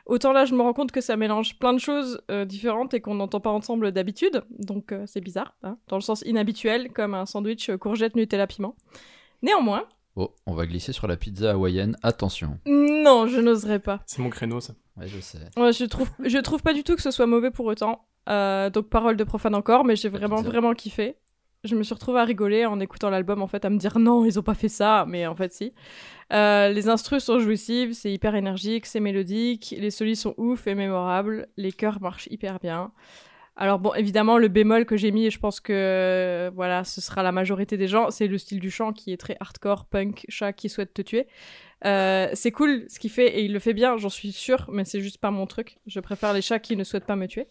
Speaker 5: Autant là, je me rends compte que ça mélange plein de choses euh, différentes et qu'on n'entend pas ensemble d'habitude. Donc euh, c'est bizarre, hein, dans le sens inhabituel, comme un sandwich courgette, Nutella, piment. Néanmoins,
Speaker 7: Oh, on va glisser sur la pizza hawaïenne. Attention.
Speaker 5: non, je n'oserais pas.
Speaker 2: c'est mon créneau ça.
Speaker 7: Ouais, je sais.
Speaker 5: Ouais, je trouve, je trouve pas du tout que ce soit mauvais pour autant. Euh, donc parole de profane encore, mais j'ai vraiment
Speaker 7: pizza.
Speaker 5: vraiment kiffé. Je me suis retrouvée à rigoler en écoutant l'album en fait, à me dire non, ils ont pas fait ça, mais en fait si. Euh, les instrus sont jouissives, c'est hyper énergique, c'est mélodique, les solis sont ouf et mémorables, les chœurs marchent hyper bien. Alors bon, évidemment, le bémol que j'ai mis, et je pense que euh, voilà, ce sera la majorité des gens, c'est le style du chant qui est très hardcore, punk, chat qui souhaite te tuer. Euh, c'est cool ce qu'il fait et il le fait bien, j'en suis sûre, mais c'est juste pas mon truc. Je préfère les chats qui ne souhaitent pas me tuer.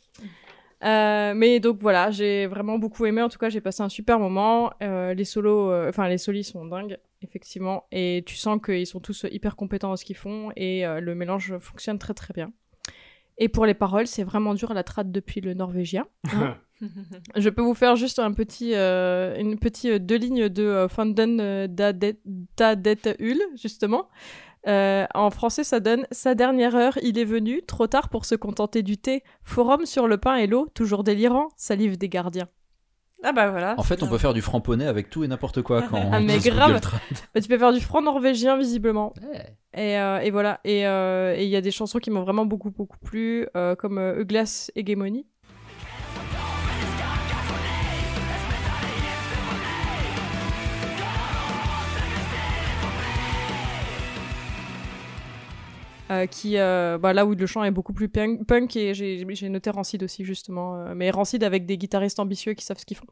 Speaker 5: Euh, mais donc voilà, j'ai vraiment beaucoup aimé. En tout cas, j'ai passé un super moment. Euh, les solos, euh, enfin les solis sont dingues, effectivement, et tu sens qu'ils sont tous hyper compétents dans ce qu'ils font et euh, le mélange fonctionne très très bien. Et pour les paroles, c'est vraiment dur à la trad depuis le norvégien. hein. Je peux vous faire juste un petit, euh, une petite euh, deux lignes de euh, Fanden euh, Dadet Hul, justement. Euh, en français, ça donne Sa dernière heure, il est venu, trop tard pour se contenter du thé. Forum sur le pain et l'eau, toujours délirant, salive des gardiens.
Speaker 8: Ah bah voilà.
Speaker 7: En fait, on peut faire du framponnet avec tout et n'importe quoi quand on
Speaker 5: Ah, mais
Speaker 7: utilise
Speaker 5: grave. Bah, tu peux faire du franc norvégien, visiblement.
Speaker 7: Ouais.
Speaker 5: Et, euh, et voilà. Et euh, et il y a des chansons qui m'ont vraiment beaucoup, beaucoup plu, euh, comme euh, Euglas Hegemony. Euh, qui, euh, bah, là où le chant est beaucoup plus punk, punk et j'ai j'ai noté Rancid aussi justement, euh, mais Rancid avec des guitaristes ambitieux qui savent ce qu'ils font.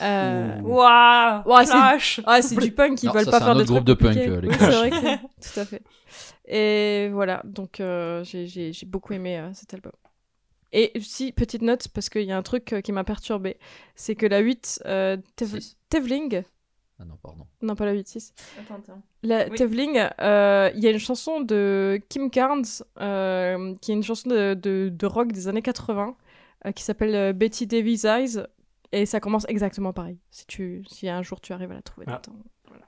Speaker 5: Euh,
Speaker 2: Ouh.
Speaker 8: Waouh
Speaker 5: Ouais, c'est-
Speaker 8: Clash
Speaker 5: c'est du punk, ils
Speaker 7: Non,
Speaker 5: veulent
Speaker 7: ça,
Speaker 5: pas
Speaker 7: c'est
Speaker 5: faire
Speaker 7: un
Speaker 5: de
Speaker 7: autre groupe
Speaker 5: trucs
Speaker 7: de punk,
Speaker 5: compliqués.
Speaker 7: euh, les
Speaker 5: Oui, vrai que tout à fait. Et voilà, donc euh, j'ai- j'ai j'ai beaucoup aimé euh, cet album. Et si, petite note, parce qu'il y a un truc qui m'a perturbé, c'est que la 8, euh, Tev-
Speaker 7: Six.
Speaker 5: Tevling,
Speaker 7: Ah non, pardon.
Speaker 5: non pas la 8-6,
Speaker 8: Attends, attends.
Speaker 5: la
Speaker 8: Oui.
Speaker 5: Tevling, euh, il y a une chanson de Kim Carnes, euh, qui est une chanson de, de, de rock des années 80, euh, qui s'appelle Betty Davis Eyes, et ça commence exactement pareil. Si, tu, si un jour tu arrives à la trouver.
Speaker 2: Ah.
Speaker 5: Attends, voilà.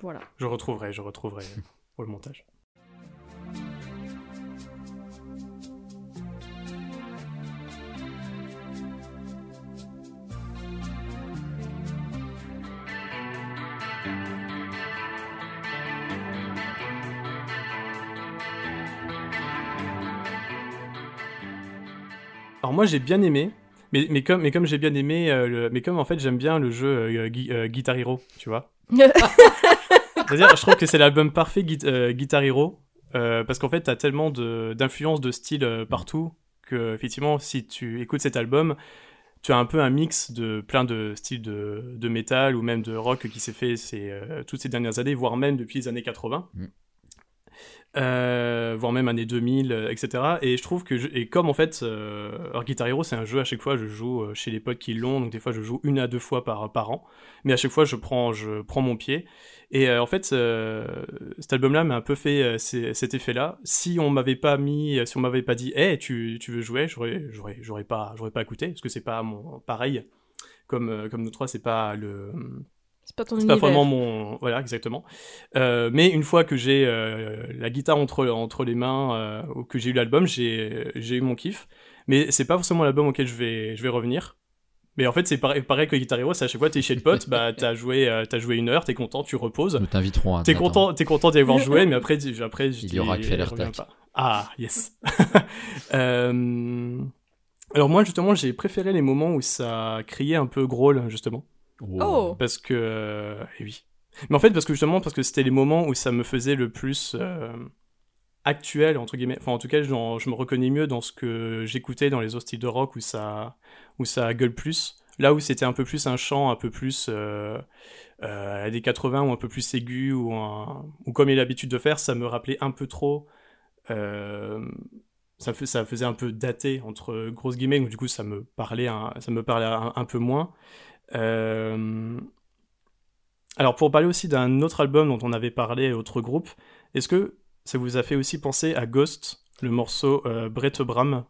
Speaker 5: Voilà.
Speaker 2: Je retrouverai, je retrouverai pour le montage. Alors moi j'ai bien aimé, mais, mais comme, mais comme j'ai bien aimé, euh, le- mais comme en fait j'aime bien le jeu euh, Gui- euh, Guitar Hero, tu vois. C'est-à-dire, je trouve que c'est l'album parfait Gui- euh, Guitar Hero, euh, parce qu'en fait t'as tellement de- d'influences de style euh, partout que effectivement si tu écoutes cet album, tu as un peu un mix de plein de styles de, de métal ou même de rock qui s'est fait ces, euh, toutes ces dernières années, voire même depuis les années 80.
Speaker 7: Mm.
Speaker 2: Euh, voire même années 2000, euh, etc. Et je trouve que, et comme en fait, euh, alors Guitar Hero, c'est un jeu à chaque fois, je joue euh, chez les potes qui l'ont, donc des fois je joue une à deux fois par, par an, mais à chaque fois je prends, je prends mon pied. Et euh, en fait, euh, cet album-là m'a un peu fait euh, cet effet-là. Si on m'avait pas mis, si on m'avait pas dit, hey, tu, tu veux jouer, j'aurais, pas, pas écouté, parce que c'est pas mon pareil. Comme, euh, comme nous trois, c'est pas le,
Speaker 5: C'est pas ton
Speaker 2: c'est
Speaker 5: univers.
Speaker 2: pas vraiment mon voilà exactement. Euh, mais une fois que j'ai euh, la guitare entre entre les mains euh, ou que j'ai eu l'album j'ai j'ai eu mon kiff. Mais c'est pas forcément l'album auquel je vais je vais revenir. Mais en fait c'est pareil, pareil que Guitar Hero c'est à chaque fois t'es chez le pote bah t'as joué euh, t'as joué une heure t'es content tu reposes.
Speaker 7: Nous t'inviterons à
Speaker 2: t'es content t'es content d'y avoir joué mais après tu- après je
Speaker 7: Il y aura que
Speaker 2: pas. ah yes. Euh, alors moi justement j'ai préféré les moments où ça criait un peu growl justement
Speaker 5: Oh.
Speaker 2: Parce que euh, eh oui. Mais en fait parce que justement parce que c'était les moments où ça me faisait le plus euh, actuel entre guillemets. Enfin en tout cas j'en- je me reconnais mieux dans ce que j'écoutais dans les autres styles de rock où ça où ça gueule plus. Là où c'était un peu plus un chant un peu plus euh, euh, des 80 ou un peu plus aigu ou, un- ou comme il a l'habitude de faire ça me rappelait un peu trop euh, ça, fait, ça faisait un peu daté entre grosses guillemets. Donc du coup ça me parlait un, ça me parlait un, un peu moins alors pour parler aussi d'un autre album dont on avait parlé, autre groupe, est-ce que ça vous a fait aussi penser à Ghost, le morceau euh, Brett Bram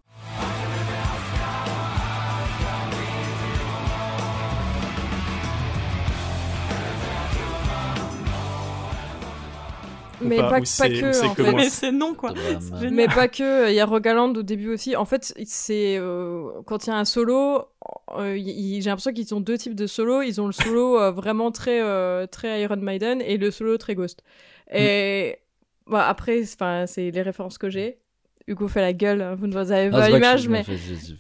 Speaker 5: Mais
Speaker 2: pas,
Speaker 5: que, en fait.
Speaker 8: Mais c'est non, quoi.
Speaker 5: Mais pas que, il y a Rogaland au début aussi. En fait, c'est euh, quand il y a un solo, euh, j'ai l'impression qu'ils ont deux types de solo. Ils ont le solo euh, vraiment très euh, très Iron Maiden et le solo très Ghost. Et bah, après, c'est les références que j'ai. Hugo fait la gueule, hein, vous ne vous avez
Speaker 7: Ah,
Speaker 5: pas
Speaker 7: que
Speaker 5: l'image,
Speaker 7: je-
Speaker 5: mais
Speaker 7: je- je- je-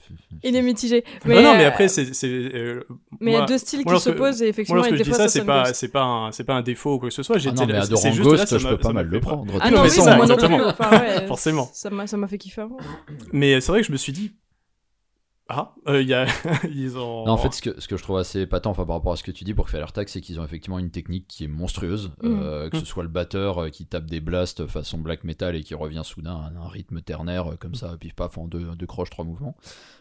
Speaker 5: il est mitigé.
Speaker 2: non, non, mais après, c'est. c'est, euh,
Speaker 5: mais il y a
Speaker 2: moi-
Speaker 5: deux styles
Speaker 2: moi,
Speaker 5: qui
Speaker 2: lorsque-
Speaker 5: s'opposent et
Speaker 2: Moi,
Speaker 5: effectivement,
Speaker 2: lorsque
Speaker 5: et
Speaker 2: je
Speaker 5: des
Speaker 2: dis
Speaker 5: fois,
Speaker 2: ça, c'est pas, pas, un, c'est pas un défaut ou quoi que ce soit.
Speaker 7: Ah
Speaker 2: J'étais
Speaker 7: mais
Speaker 2: là- c'est juste là,
Speaker 7: Ghost,
Speaker 2: ça
Speaker 7: je peux pas
Speaker 2: m'a
Speaker 7: mal le prendre.
Speaker 5: Ah non, oui,
Speaker 7: ça,
Speaker 5: moi non plus.
Speaker 2: exactement.
Speaker 5: Enfin, ouais,
Speaker 2: Forcément.
Speaker 5: Ça m'a ça m'a fait kiffer. avant.
Speaker 2: Mais c'est vrai que je me suis dit. Ah, euh, il y a. Ils ont.
Speaker 7: Non, en fait, ce que, ce que je trouve assez épatant enfin, par rapport à ce que tu dis pour faire l'attaque, c'est qu'ils ont effectivement une technique qui est monstrueuse.
Speaker 5: Mm.
Speaker 7: euh, que ce soit le batteur euh, qui tape des blasts façon black metal et qui revient soudain à un rythme ternaire euh, comme ça, pif paf, en deux, deux croches, trois mouvements.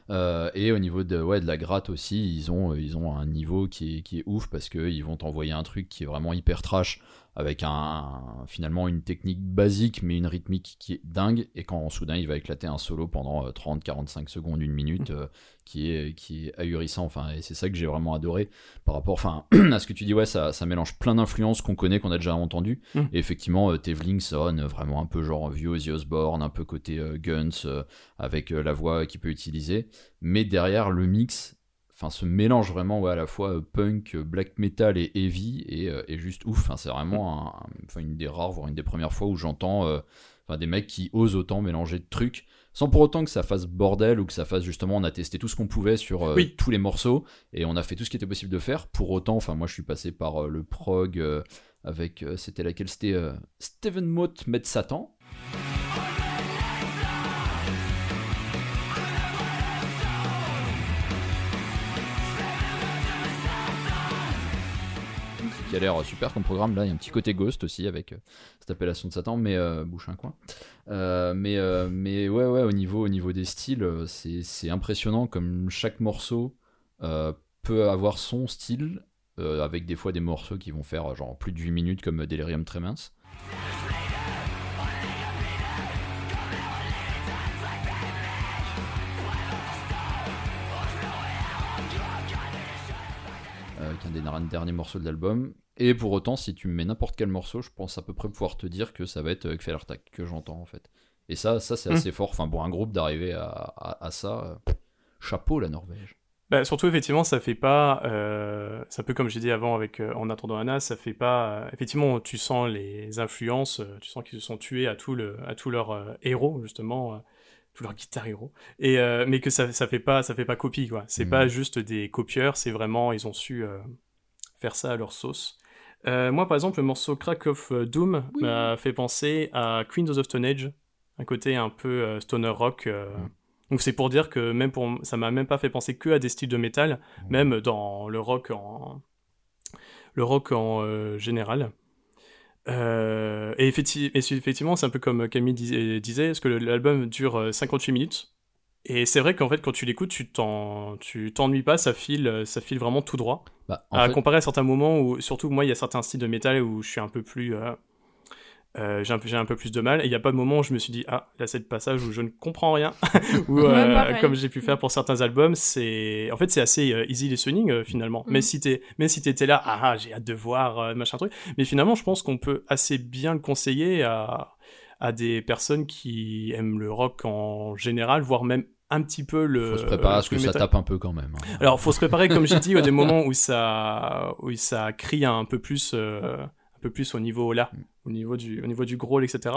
Speaker 7: Euh, et au niveau de, ouais, de la gratte aussi, ils ont, euh, ils ont un niveau qui est, qui est ouf parce qu'ils vont t'envoyer un truc qui est vraiment hyper trash avec un, finalement une technique basique mais une rythmique qui est dingue. Et quand soudain il va éclater un solo pendant 30-45 secondes, une minute, euh, qui est, qui est ahurissant. Enfin, et c'est ça que j'ai vraiment adoré par rapport enfin, à ce que tu dis. Ouais, ça, ça mélange plein d'influences qu'on connaît, qu'on a déjà entendu.
Speaker 2: Mm.
Speaker 7: Et effectivement, euh, Tevling sonne vraiment un peu genre vieux Ozzy Osbourne, un peu côté euh, Guns, euh, avec euh, la voix qu'il peut utiliser. Mais derrière, le mix. Enfin, se mélange vraiment ouais, à la fois punk, black metal et heavy et, et juste ouf. Enfin, c'est vraiment un- un- une des rares, voire une des premières fois où j'entends enfin, des mecs qui osent autant mélanger de trucs sans pour autant que ça fasse bordel ou que ça fasse justement on a testé tout ce qu'on pouvait sur euh,
Speaker 2: Oui.
Speaker 7: tous les morceaux et on a fait tout ce qui était possible de faire. Pour autant enfin moi je suis passé par euh, le prog euh, avec c'était laquelle? C'était Steven Mott Met Satan qui a l'air super comme programme là il y a un petit côté ghost aussi avec euh, cette appellation de Satan mais euh, bouche un coin euh, mais, mais ouais, ouais, au niveau, au niveau des styles, c'est impressionnant comme chaque morceau peut avoir son style, avec des fois des morceaux qui vont faire genre plus de 8 minutes comme Delirium Tremens. Euh, un des derniers morceaux de l'album. Et pour autant, si tu me mets n'importe quel morceau, je pense à peu près pouvoir te dire que ça va être euh, Kvelertak que j'entends en fait. Et ça, ça c'est
Speaker 2: Mm.
Speaker 7: assez fort. Enfin, pour un groupe d'arriver à, à- à ça, euh, chapeau la Norvège.
Speaker 2: Bah, surtout, effectivement, ça fait pas. Euh, c'est un peu comme j'ai dit avant avec euh, En attendant Anna, ça fait pas. euh, effectivement, tu sens les influences, euh, tu sens qu'ils se sont tués à tout, le, à tout leur euh, héros, justement, tout leur guitare héros. Et, euh, mais que ça, ça fait pas, ça fait pas copie, quoi. C'est
Speaker 7: Mhm.
Speaker 2: pas juste des copieurs, c'est vraiment. Ils ont su euh, faire ça à leur sauce. Euh, moi, par exemple, le morceau Crack of Doom
Speaker 8: Oui.
Speaker 2: m'a fait penser à Queens of Stone Age, un côté un peu euh, stoner rock. euh,
Speaker 7: Mhm.
Speaker 2: Donc c'est pour dire que même pour ça m'a même pas fait penser que à des styles de métal, même dans le rock en le rock en euh, général. Euh, et, effecti- et c'est- effectivement, c'est un peu comme Camille dis- disait, parce que l'album dure euh, 58 minutes. Et c'est vrai qu'en fait, quand tu l'écoutes, tu t'en- tu t'ennuies pas, ça file, ça file vraiment tout droit.
Speaker 7: Bah, en
Speaker 2: À
Speaker 7: fait,
Speaker 2: comparer à certains moments où, surtout moi, il y a certains styles de métal où je suis un peu plus. euh, euh, j'ai un, peu- j'ai un peu plus de mal. Et il n'y a pas de moment où je me suis dit, ah, là, c'est le passage où je ne comprends rien. ou, euh, comme j'ai pu faire pour certains albums, c'est. En fait, c'est assez euh, easy listening, euh, finalement.
Speaker 8: Mm.
Speaker 2: Mais si t'es, même si t'étais là, ah, ah, j'ai hâte de voir, euh, machin truc. Mais finalement, je pense qu'on peut assez bien le conseiller à, à des personnes qui aiment le rock en général, voire même un petit peu le.
Speaker 7: faut se préparer à ce que ça tape un peu quand même. hein.
Speaker 2: Alors, faut se préparer, comme j'ai dit, au des moments où ça, où ça crie un peu plus, euh, un peu plus au niveau là, au niveau du, au niveau du growl, etc.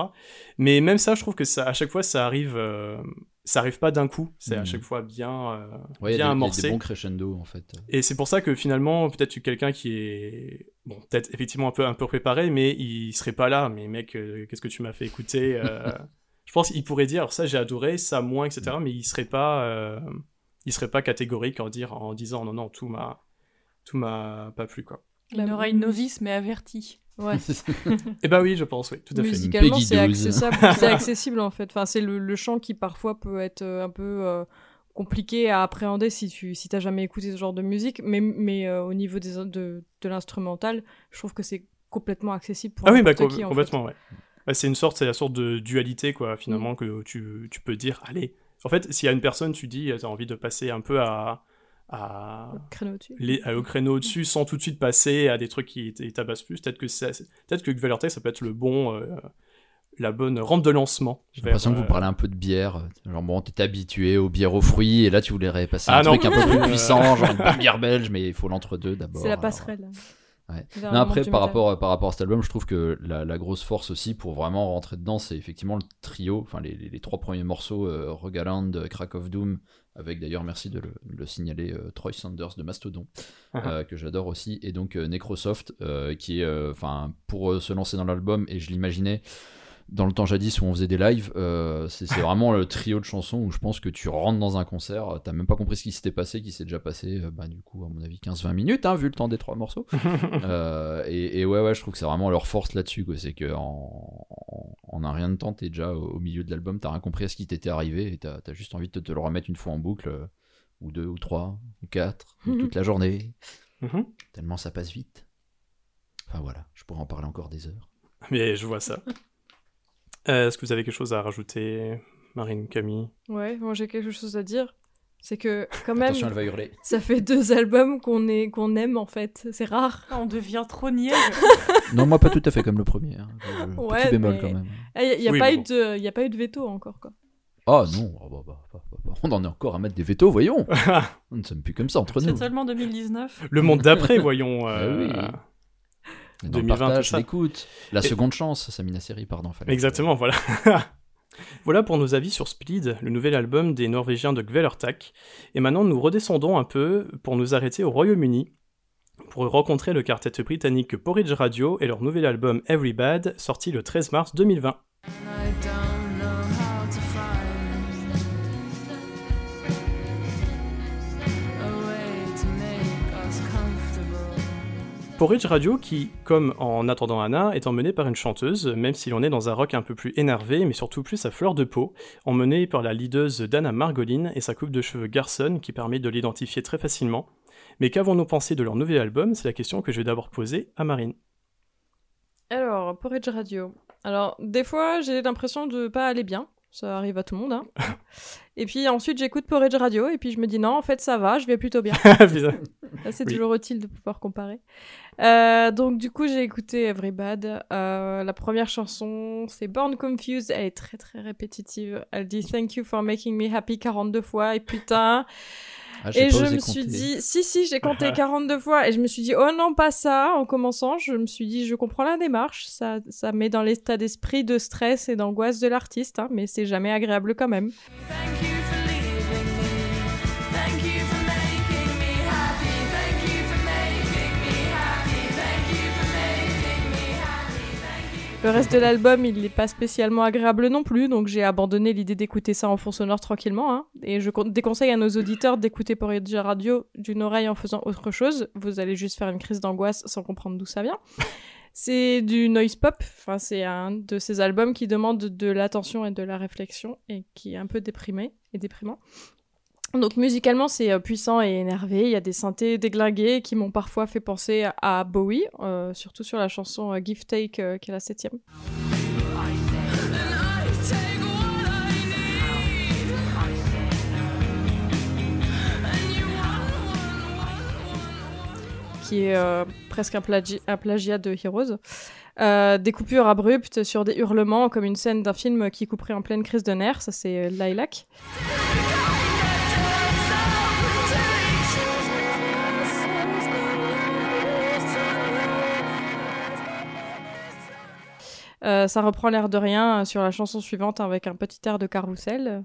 Speaker 2: Mais même ça, je trouve que ça, à chaque fois, ça arrive, euh, ça arrive pas d'un coup. C'est à
Speaker 7: Mhm.
Speaker 2: chaque fois bien, euh,
Speaker 7: Ouais, il y a des- il
Speaker 2: bien
Speaker 7: y a
Speaker 2: amorcé.
Speaker 7: des bons crescendo en fait.
Speaker 2: Et c'est pour ça que finalement, peut-être que quelqu'un qui est, bon, peut-être effectivement un peu, un peu préparé, mais il serait pas là. Mais mec, euh, qu'est-ce que tu m'as fait écouter euh, Je pense qu'il pourrait dire, alors ça j'ai adoré, ça moins, etc. Mais il serait pas, euh, il serait pas catégorique en dire, en disant non non tout m'a, tout m'a pas plu quoi.
Speaker 8: Une oreille novice mais avertie.
Speaker 5: Ouais.
Speaker 2: Eh ben oui, je pense, oui, tout à fait.
Speaker 5: Musicalement, c'est
Speaker 7: 12.
Speaker 5: accessible, c'est accessible en fait. Enfin, c'est le, le chant qui parfois peut être euh, un peu euh, compliqué à appréhender si tu si t'as jamais écouté ce genre de musique, mais, mais euh, au niveau des, de, de l'instrumental, je trouve que c'est complètement accessible pour
Speaker 2: Ah oui, bah, com-
Speaker 5: en
Speaker 2: complètement, ouais. Bah, c'est une sorte, c'est la sorte de dualité, quoi, finalement, que tu, tu peux dire, allez. En fait, s'il y a une personne, tu dis, tu as envie de passer un peu à, à,
Speaker 5: fait. Créneau dessus.
Speaker 2: les, à- au créneau au-dessus sans tout de suite passer à des trucs qui t- tabassent plus. Peut-être que, peut-être que Valortech, ça peut être le bon, euh, la bonne rampe de lancement.
Speaker 7: J'ai
Speaker 2: vers,
Speaker 7: l'impression que vous parlez un peu de bière. Genre, bon, t'étais habitué aux bières aux fruits, et là, tu voulais passer
Speaker 2: Ah
Speaker 7: un
Speaker 2: non.
Speaker 7: truc un peu plus puissant, genre une bière belge, mais il faut l'entre-deux d'abord.
Speaker 5: C'est la
Speaker 7: alors. Ouais. Non, après, par rapport, par rapport à cet album, je trouve que la, la grosse force aussi pour vraiment rentrer dedans, c'est effectivement le trio, enfin les, les- les trois premiers morceaux, euh, Rogaland, euh, Crack of Doom, avec d'ailleurs, merci de le, de le signaler, euh, Troy Sanders de Mastodon,
Speaker 2: Uh-huh.
Speaker 7: euh, que j'adore aussi, et donc euh, Necrosoft, euh, qui est, euh, enfin, pour euh, se lancer dans l'album, et je l'imaginais dans le temps jadis où on faisait des lives, euh, c'est vraiment le trio de chansons où je pense que tu rentres dans un concert, t'as même pas compris ce qui s'était passé, qui s'est déjà passé, euh, bah, du coup, à mon avis, 15-20 minutes, hein, vu le temps des trois morceaux. Euh, et, et ouais, ouais, je trouve que c'est vraiment leur force là-dessus, quoi. C'est que en, en, en un rien de temps, t'es déjà au, au milieu de l'album, t'as rien compris à ce qui t'était arrivé, et t'as as juste envie de te, te le remettre une fois en boucle, euh, ou deux, ou trois, ou quatre, ou toute la journée,
Speaker 2: Mhm.
Speaker 7: tellement ça passe vite. Enfin voilà, je pourrais en parler encore des heures.
Speaker 2: Mais je vois ça. Euh, Est-ce que vous avez quelque chose à rajouter, Marine, Camille?
Speaker 5: Ouais, moi j'ai quelque chose à dire. C'est que quand même,
Speaker 7: Attention, elle va hurler.
Speaker 5: ça fait deux albums qu'on est qu'on aime en fait. C'est rare.
Speaker 8: On devient trop niais.
Speaker 7: Non, moi pas tout à fait comme le premier. hein. Je- je-
Speaker 5: Ouais,
Speaker 7: petit bémol
Speaker 5: mais-
Speaker 7: quand même.
Speaker 5: Il n'y a,
Speaker 2: Oui,
Speaker 5: pas
Speaker 2: mais
Speaker 5: eu
Speaker 2: bon.
Speaker 5: de, y a pas eu de veto encore quoi.
Speaker 7: Ah non, ah bah, bah, bah, bah, bah, on en est encore à mettre des vétos, voyons. on ne sommes plus comme ça entre nous.
Speaker 8: C'est seulement 2019.
Speaker 2: Le monde d'après, voyons. euh,
Speaker 7: Ah oui. Dans le
Speaker 2: 2020,
Speaker 7: partage, l'écoute. La
Speaker 2: Et-
Speaker 7: seconde chance, Samina Seri, pardon. fallait-
Speaker 2: Exactement, voilà. voilà pour nos avis sur Split, le nouvel album des Norvégiens de Gvelertak. Et maintenant, nous redescendons un peu pour nous arrêter au Royaume-Uni, pour rencontrer le quartet britannique Porridge Radio et leur nouvel album Every Bad, sorti le 13 mars 2020. Porridge Radio qui, comme en attendant Anna, est emmené par une chanteuse, même si l'on est dans un rock un peu plus énervé, mais surtout plus à fleur de peau, emmenée par la leaduse Dana Margolin et sa coupe de cheveux Garson qui permet de l'identifier très facilement. Mais qu'avons-nous pensé de leur nouvel album? C'est la question que je vais d'abord poser à Marine.
Speaker 5: Alors, Porridge Radio. Alors, des fois, j'ai l'impression de pas aller bien. Ça arrive à tout le monde. Hein. et puis ensuite, j'écoute Porridge Radio et puis je me dis non, en fait, ça va, je vais plutôt bien. C'est
Speaker 2: Oui.
Speaker 5: toujours utile de pouvoir comparer. Euh, donc, du coup, j'ai écouté Every Bad. Euh, la première chanson, c'est Born Confused. Elle est très, très répétitive. Elle dit Thank you for making me happy 42 fois. Et putain,
Speaker 7: Ah,
Speaker 5: Et je me
Speaker 7: compter.
Speaker 5: suis dit, si, si, j'ai compté 42 fois. Et je me suis dit, oh non, pas ça. En commençant, je me suis dit, je comprends la démarche. Ça, ça met dans l'état d'esprit de stress et d'angoisse de l'artiste, hein, mais c'est jamais agréable quand même. Le reste de l'album, il n'est pas spécialement agréable non plus, donc j'ai abandonné l'idée d'écouter ça en fond sonore tranquillement. hein. Et je con- déconseille à nos auditeurs d'écouter Porridge Radio d'une oreille en faisant autre chose. Vous allez juste faire une crise d'angoisse sans comprendre d'où ça vient. C'est du noise pop, enfin, c'est un de ces albums qui demande de l'attention et de la réflexion et qui est un peu déprimé et déprimant. Donc musicalement c'est euh, puissant et énervé, il y a des synthés déglingués qui m'ont parfois fait penser à Bowie, euh, surtout sur la chanson euh, Give Take qui est la septième. qui est presque un, plagi- un plagiat de Heroes. Des coupures abruptes sur des hurlements, comme une scène d'un film qui couperait en pleine crise de nerfs, ça c'est Lilac. Euh, ça reprend l'air de rien euh, sur la chanson suivante avec un petit air de carrousel.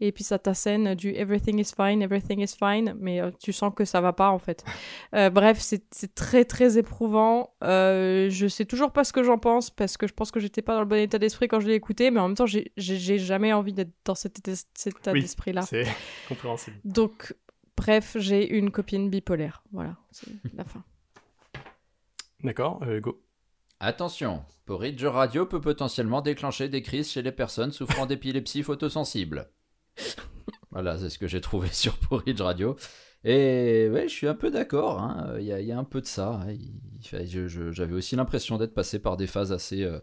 Speaker 5: Et puis ça t'assène du Everything is fine, everything is fine, mais euh, tu sens que ça va pas en fait. Euh, bref, c'est très très éprouvant. Je sais toujours pas ce que j'en pense parce que je pense que j'étais pas dans le bon état d'esprit quand je l'ai écouté, mais en même temps, j'ai- jamais envie d'être dans cet état, cet état
Speaker 2: Oui,
Speaker 5: d'esprit-là.
Speaker 2: C'est compréhensible.
Speaker 5: Donc, bref, j'ai une copine bipolaire. Voilà, c'est la fin.
Speaker 2: D'accord, go.
Speaker 7: Attention, Porridge Radio peut potentiellement déclencher des crises chez les personnes souffrant d'épilepsie photosensible. voilà, c'est ce que j'ai trouvé sur Porridge Radio. Et ouais, je suis un peu d'accord, hein, il y, a- un peu de ça. hein. J'avais aussi l'impression d'être passé par des phases assez, euh,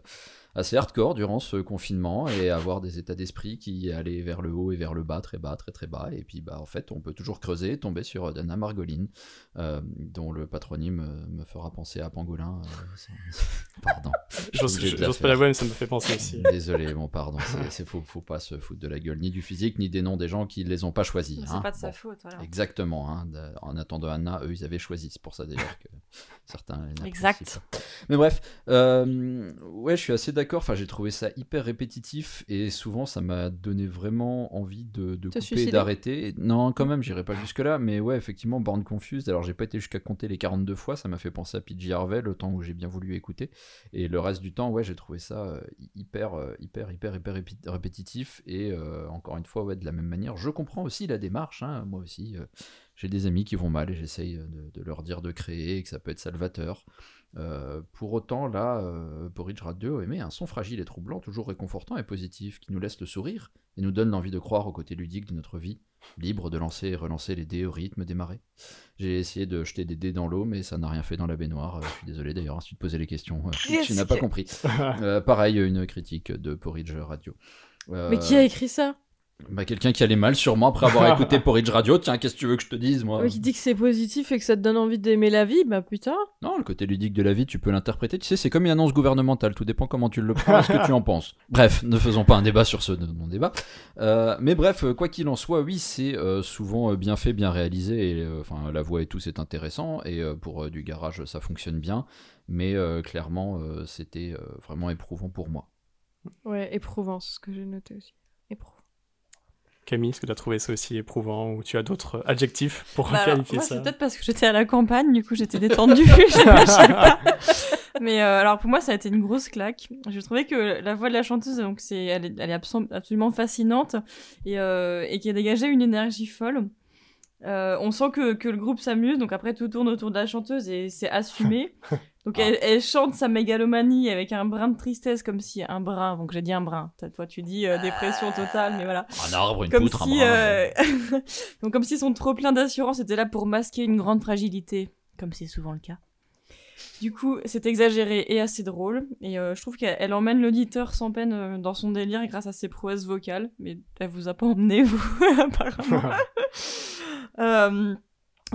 Speaker 7: assez hardcore durant ce confinement et avoir des états d'esprit qui allaient vers le haut et vers le bas, très bas, très très bas. Et puis bah, en fait, on peut toujours creuser et tomber sur Dana Margoline, euh, dont le patronyme euh, me fera penser à Pangolin. euh, c'est- Pardon.
Speaker 2: J'ose pas l'avouer, mais ça me fait penser aussi.
Speaker 7: Désolé, bon, pardon. C'est, faut, faut pas se foutre de la gueule ni du physique ni des noms des gens qui les ont pas choisis.
Speaker 8: C'est
Speaker 7: hein.
Speaker 8: pas de sa
Speaker 7: Bon,
Speaker 8: faute. Voilà.
Speaker 7: Exactement. hein. En attendant Anna, eux, ils avaient choisi. C'est pour ça d'ailleurs que certains.
Speaker 8: Exact.
Speaker 7: pas. Mais bref, euh, ouais, je suis assez d'accord. Enfin, j'ai trouvé ça hyper répétitif et souvent, ça m'a donné vraiment envie de, de couper d'arrêter. Non, quand même, j'irai pas jusque là. Mais ouais, effectivement, Born Confused. Alors, j'ai pas été jusqu'à compter les 42 fois. Ça m'a fait penser à PJ Harvey le temps où j'ai bien voulu écouter. Et le reste du temps, ouais, j'ai trouvé ça euh, hyper, euh, hyper, hyper, hyper répi- répétitif. Et euh, encore une fois, ouais, de la même manière, je comprends aussi la démarche. hein. Moi aussi, euh, j'ai des amis qui vont mal et j'essaye de, de leur dire de créer et que ça peut être salvateur. Euh, pour autant, là, euh, Porridge Radio émet un son fragile et troublant, toujours réconfortant et positif, qui nous laisse le sourire et nous donne l'envie de croire au côté ludique de notre vie, libre de lancer et relancer les dés au rythme des marées. J'ai essayé de jeter des dés dans l'eau, mais ça n'a rien fait dans la baignoire. Euh, je suis désolé d'ailleurs, si tu te posais les questions, euh, tu n'as pas compris. Euh, pareil, une critique de Porridge Radio. Euh,
Speaker 5: Mais qui a écrit ça?
Speaker 7: Bah, Quelqu'un qui allait mal, sûrement, après avoir écouté Porridge Radio. Tiens, qu'est-ce que tu veux que je te dise, moi
Speaker 5: Qui dit que c'est positif et que ça te donne envie d'aimer la vie Bah putain
Speaker 7: Non, le côté ludique de la vie, tu peux l'interpréter. Tu sais, c'est comme une annonce gouvernementale. Tout dépend comment tu le prends et ce que tu en penses. Bref, ne faisons pas un débat sur ce non-débat. Euh, mais bref, quoi qu'il en soit, oui, c'est euh, souvent euh, bien fait, bien réalisé. Et euh, enfin, la voix et tout, c'est intéressant. Et pour du garage, ça fonctionne bien. Mais clairement, c'était vraiment éprouvant pour moi.
Speaker 5: Ouais, éprouvant, c'est ce que j'ai noté aussi.
Speaker 2: Camille, est-ce que tu as trouvé ça aussi éprouvant ou tu as d'autres adjectifs pour
Speaker 8: Bah, alors,
Speaker 2: qualifier
Speaker 8: moi,
Speaker 2: ça
Speaker 8: c'est peut-être parce que j'étais à la campagne, du coup j'étais détendue, je sais pas. Mais euh, alors pour moi ça a été une grosse claque. Je trouvais que la voix de la chanteuse, donc c'est, elle est, elle est abso- absolument fascinante et, euh, et qui a dégagé une énergie folle. Euh, on sent que, que le groupe s'amuse, donc après tout tourne autour de la chanteuse et c'est assumé. Donc elle, elle chante sa mégalomanie avec un brin de tristesse comme si un brin, donc j'ai dit un brin. Toi tu dis euh, dépression totale, mais voilà
Speaker 7: Un arbre, une
Speaker 8: comme
Speaker 7: poutre,
Speaker 8: si,
Speaker 7: un brin.
Speaker 8: euh, Donc comme si son trop plein d'assurance était là pour masquer une grande fragilité, comme c'est souvent le cas. Du coup, c'est exagéré et assez drôle, et euh, je trouve qu'elle elle emmène l'auditeur sans peine euh, dans son délire grâce à ses prouesses vocales, mais elle vous a pas emmené, vous, apparemment.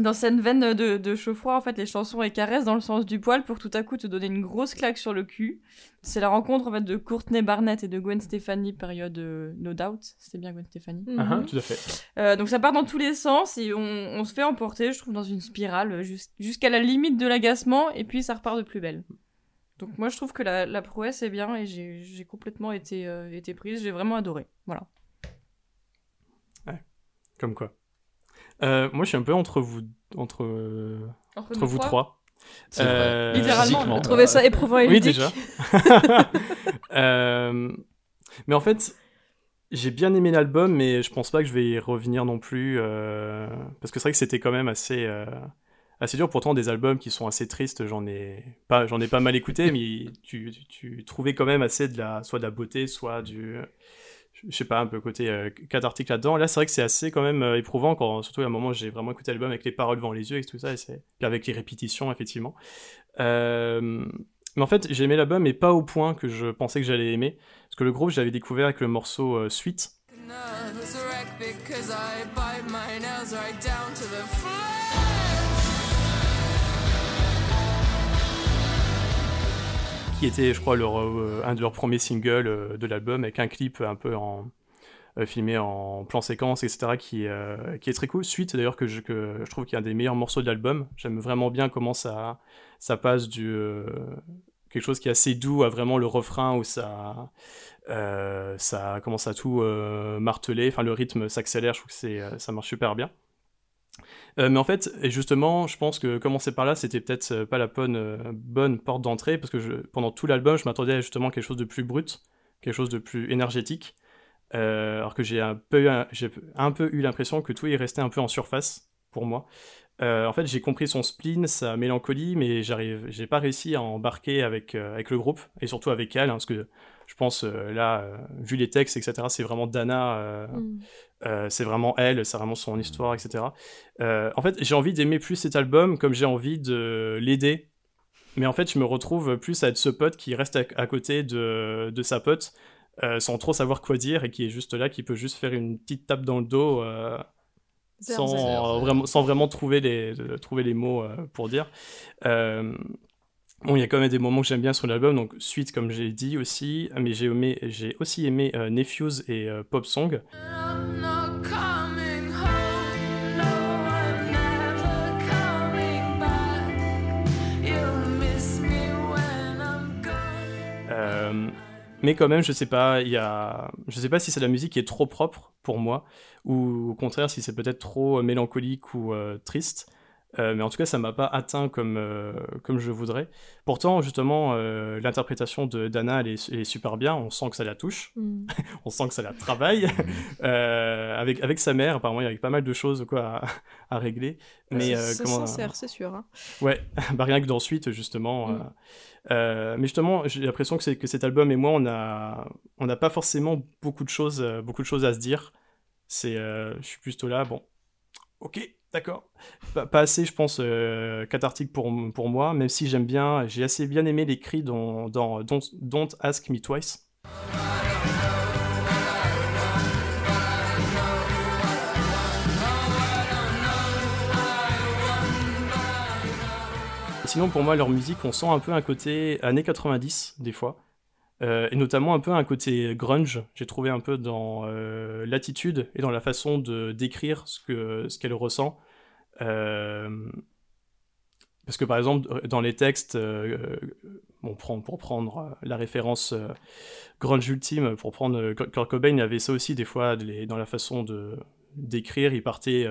Speaker 8: Dans cette veine de, de en fait, les chansons elles caressent dans le sens du poil pour tout à coup te donner une grosse claque sur le cul. C'est la rencontre en fait de Courtney Barnett et de Gwen Stefani, période euh, No Doubt. C'était bien Gwen Stefani.
Speaker 2: Ah, tout à fait.
Speaker 8: Euh, donc ça part dans tous les sens et on, on se fait emporter, je trouve, dans une spirale euh, jus- jusqu'à la limite de l'agacement et puis ça repart de plus belle. Donc moi je trouve que la, la prouesse est bien et j'ai complètement été, euh, été prise, j'ai vraiment adoré. Voilà.
Speaker 2: Comme quoi. Euh, moi, je suis un peu entre vous, entre, euh,
Speaker 8: Entre,
Speaker 2: entre vous
Speaker 8: trois,
Speaker 2: trois. Euh,
Speaker 7: vrai.
Speaker 8: Littéralement, on a
Speaker 5: Trouver ça éprouvant et
Speaker 2: Oui,
Speaker 5: ludique.
Speaker 2: déjà. Euh, mais en fait, j'ai bien aimé l'album, mais je pense pas que je vais y revenir non plus. euh, Parce que c'est vrai que c'était quand même assez, euh, assez dur. Pourtant, des albums qui sont assez tristes, j'en ai pas, j'en ai pas mal écouté, mais tu, tu, tu trouvais quand même assez de la, soit de la beauté, soit du. Je sais pas, un peu côté euh, cathartique là-dedans. Là, c'est vrai que c'est assez quand même euh, éprouvant, surtout à un moment j'ai vraiment écouté l'album avec les paroles devant les yeux et tout ça, et avec les répétitions, effectivement. Euh, mais en fait, j'ai aimé l'album, mais pas au point que je pensais que j'allais aimer. Parce que le groupe, j'avais découvert avec le morceau euh, Suite. Qui était, je crois, euh, un de leurs premiers singles euh, de l'album, avec un clip un peu euh, filmé en plan séquence, etc., qui, est très cool. Suite, d'ailleurs, que je, trouve qu'il est un des meilleurs morceaux de l'album. J'aime vraiment bien comment ça, passe du. quelque chose qui est assez doux à vraiment le refrain où ça, commence à tout marteler. Enfin, le rythme s'accélère. Je trouve que ça marche super bien. Euh, mais en fait, justement, je pense que commencer par là, c'était peut-être euh, pas la bonne, euh, bonne porte d'entrée parce que pendant tout l'album, je m'attendais à justement quelque chose de plus brut, quelque chose de plus énergétique. Alors que j'ai un peu, j'ai un peu eu l'impression que tout est resté un peu en surface pour moi. En fait, j'ai compris son spleen, sa mélancolie, mais j'arrive, j'ai pas réussi à embarquer avec, avec le groupe et surtout avec elle, hein, parce que je pense euh, là, euh, vu les textes, etc., c'est vraiment Dana, euh,
Speaker 5: Mm.
Speaker 2: euh, c'est vraiment elle, c'est vraiment son histoire, etc. Euh, en fait, j'ai envie d'aimer plus cet album comme j'ai envie de l'aider. Mais en fait, je me retrouve plus à être ce pote qui reste à, à côté de, de sa pote euh, sans trop savoir quoi dire et qui est juste là, qui peut juste faire une petite tape dans le dos euh, sans, euh, vraiment, sans vraiment trouver les, de- trouver les mots euh, pour dire. Euh, Bon, il y a quand même des moments que j'aime bien sur l'album, donc suite comme j'ai dit aussi, mais j'ai aimé, j'ai aussi aimé euh, Nephews et euh, Pop Song. Euh, mais quand même, je sais pas, il y a, je sais pas si c'est la musique qui est trop propre pour moi, ou au contraire si c'est peut-être trop euh, mélancolique ou euh, triste. Euh, mais en tout cas, ça m'a pas atteint comme, euh, comme je voudrais. Pourtant, justement, euh, l'interprétation de Dana, elle est, elle est super bien. On sent que ça la touche,
Speaker 5: Mm.
Speaker 2: on sent que ça la travaille. Euh, avec, avec sa mère, apparemment, il y avait pas mal de choses quoi, à, à régler. Mais euh,
Speaker 5: s'en sert, c'est sûr. hein.
Speaker 2: Ouais, bah rien que dans Suite, justement.
Speaker 5: Mm.
Speaker 2: euh, euh, mais justement, j'ai l'impression que, c'est- que cet album et moi, on a, on n'a pas forcément beaucoup de choses, beaucoup de choses à se dire. C'est, euh, je suis plutôt là, bon, ok, d'accord. Pas, assez, je pense, euh, cathartique pour, moi, même si j'aime bien, j'ai assez bien aimé les cris dans, dans Don't Ask Me Twice. Sinon, pour moi, leur musique, on sent un peu un côté années 90, des fois. Euh, et notamment un peu un côté grunge, j'ai trouvé un peu dans euh, l'attitude et dans la façon de décrire ce que ce qu'elle ressent. Euh, parce que par exemple, dans les textes, bon, pour prendre la référence grunge ultime, pour prendre Kurt Cobain, il avait ça aussi des fois dans la façon de d'écrire. Il partait,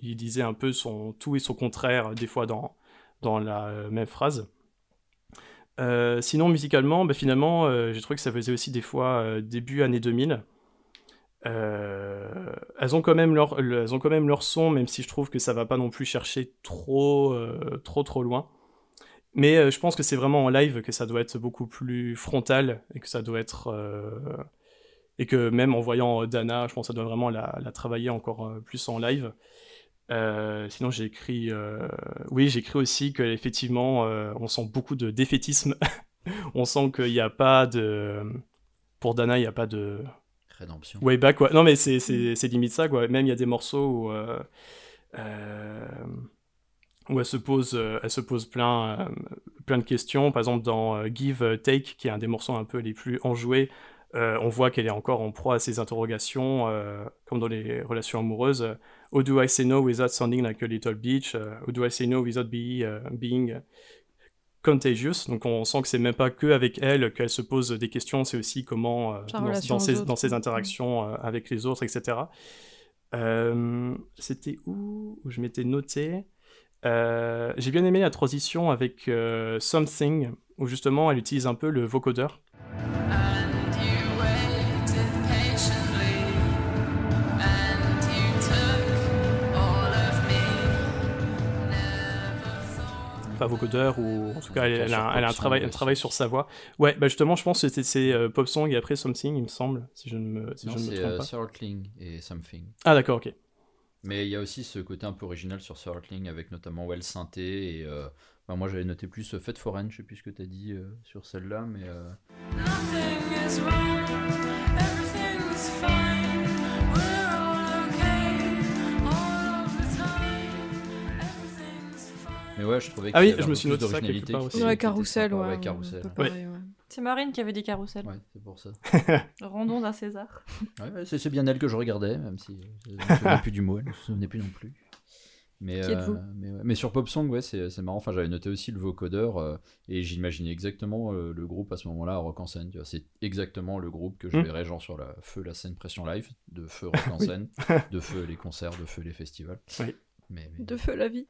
Speaker 2: il disait un peu son tout et son contraire des fois dans dans la même phrase. Euh, sinon, musicalement, bah, finalement, euh, j'ai trouvé que ça faisait aussi des fois euh, début année 2000. Euh, elles, ont quand même leur, le- elles ont quand même leur son, même si je trouve que ça va pas non plus chercher trop, trop, trop loin. Mais je pense que c'est vraiment en live que ça doit être beaucoup plus frontal et que ça doit être. et que même en voyant Dana, je pense que ça doit vraiment la, travailler encore plus en live. Euh, sinon, j'ai écrit. euh, Oui, j'ai écrit aussi qu'effectivement, euh, on sent beaucoup de défaitisme. on sent qu'il n'y a pas de. Pour Dana, il n'y a pas de.
Speaker 7: Rédemption.
Speaker 2: Way back, quoi. Non, mais c'est, c'est, c'est limite ça, quoi. Même il y a des morceaux où. où elle se pose, elle se pose plein, plein de questions. Par exemple, dans Give Take, qui est un des morceaux un peu les plus enjoués, on voit qu'elle est encore en proie à ses interrogations, comme dans les relations amoureuses. How do I say no without sounding like a little bitch? Euh, How do I say no without be, euh, being contagious? Donc on sent que c'est même pas que avec elle qu'elle se pose des questions, c'est aussi comment euh, dans, ses,
Speaker 5: autres.
Speaker 2: dans ses
Speaker 5: Mm.
Speaker 2: interactions euh, avec les autres, etc. Euh, C'était où où je m'étais noté? Euh, j'ai bien aimé la transition avec euh, Something, où justement elle utilise un peu le vocodeur. Vocodeur, ou en tout cas, elle, elle a, elle a un, travail, un travail sur sa voix. Ouais, bah justement, je pense que c'était c'est, euh, Pop Song et après Something, il me semble, si je ne me, si
Speaker 7: Non,
Speaker 2: je ne me
Speaker 7: c'est
Speaker 2: trompe
Speaker 7: euh,
Speaker 2: pas.
Speaker 7: Circling et Something.
Speaker 2: Ah, d'accord, ok.
Speaker 7: Mais il y a aussi ce côté un peu original sur Circling avec notamment Well Synthé et euh, bah, moi j'avais noté plus Fête Foraine, je sais plus ce que t'as dit euh, sur celle-là, mais euh, mais ouais, je trouvais
Speaker 2: Ah oui, je me suis noté ça
Speaker 7: d'originalité
Speaker 2: quelque part aussi.
Speaker 5: Ouais, Carousel, ouais.
Speaker 7: ouais, Ouais,
Speaker 5: pareil, ouais.
Speaker 8: C'est Marine qui avait dit carrousel.
Speaker 7: c'est pour ça.
Speaker 8: Rendons à César.
Speaker 7: Ouais, ouais, c'est bien elle que je regardais, même si euh, je ne me souvenais plus du mot, elle ne se souvenait plus non plus. Mais,
Speaker 5: Qui êtes-vous
Speaker 7: mais, ouais. mais sur Pop Song, ouais, c'est marrant. Enfin, j'avais noté aussi le vocodeur euh, et j'imaginais exactement euh, le groupe à ce moment-là Rock en scène. C'est exactement le groupe que je
Speaker 2: Mm.
Speaker 7: verrais genre sur la Feu la scène pression live, de Feu Rock en scène, de Feu les concerts, de Feu les festivals.
Speaker 2: Oui.
Speaker 7: Mais, mais-
Speaker 5: De feu la vie.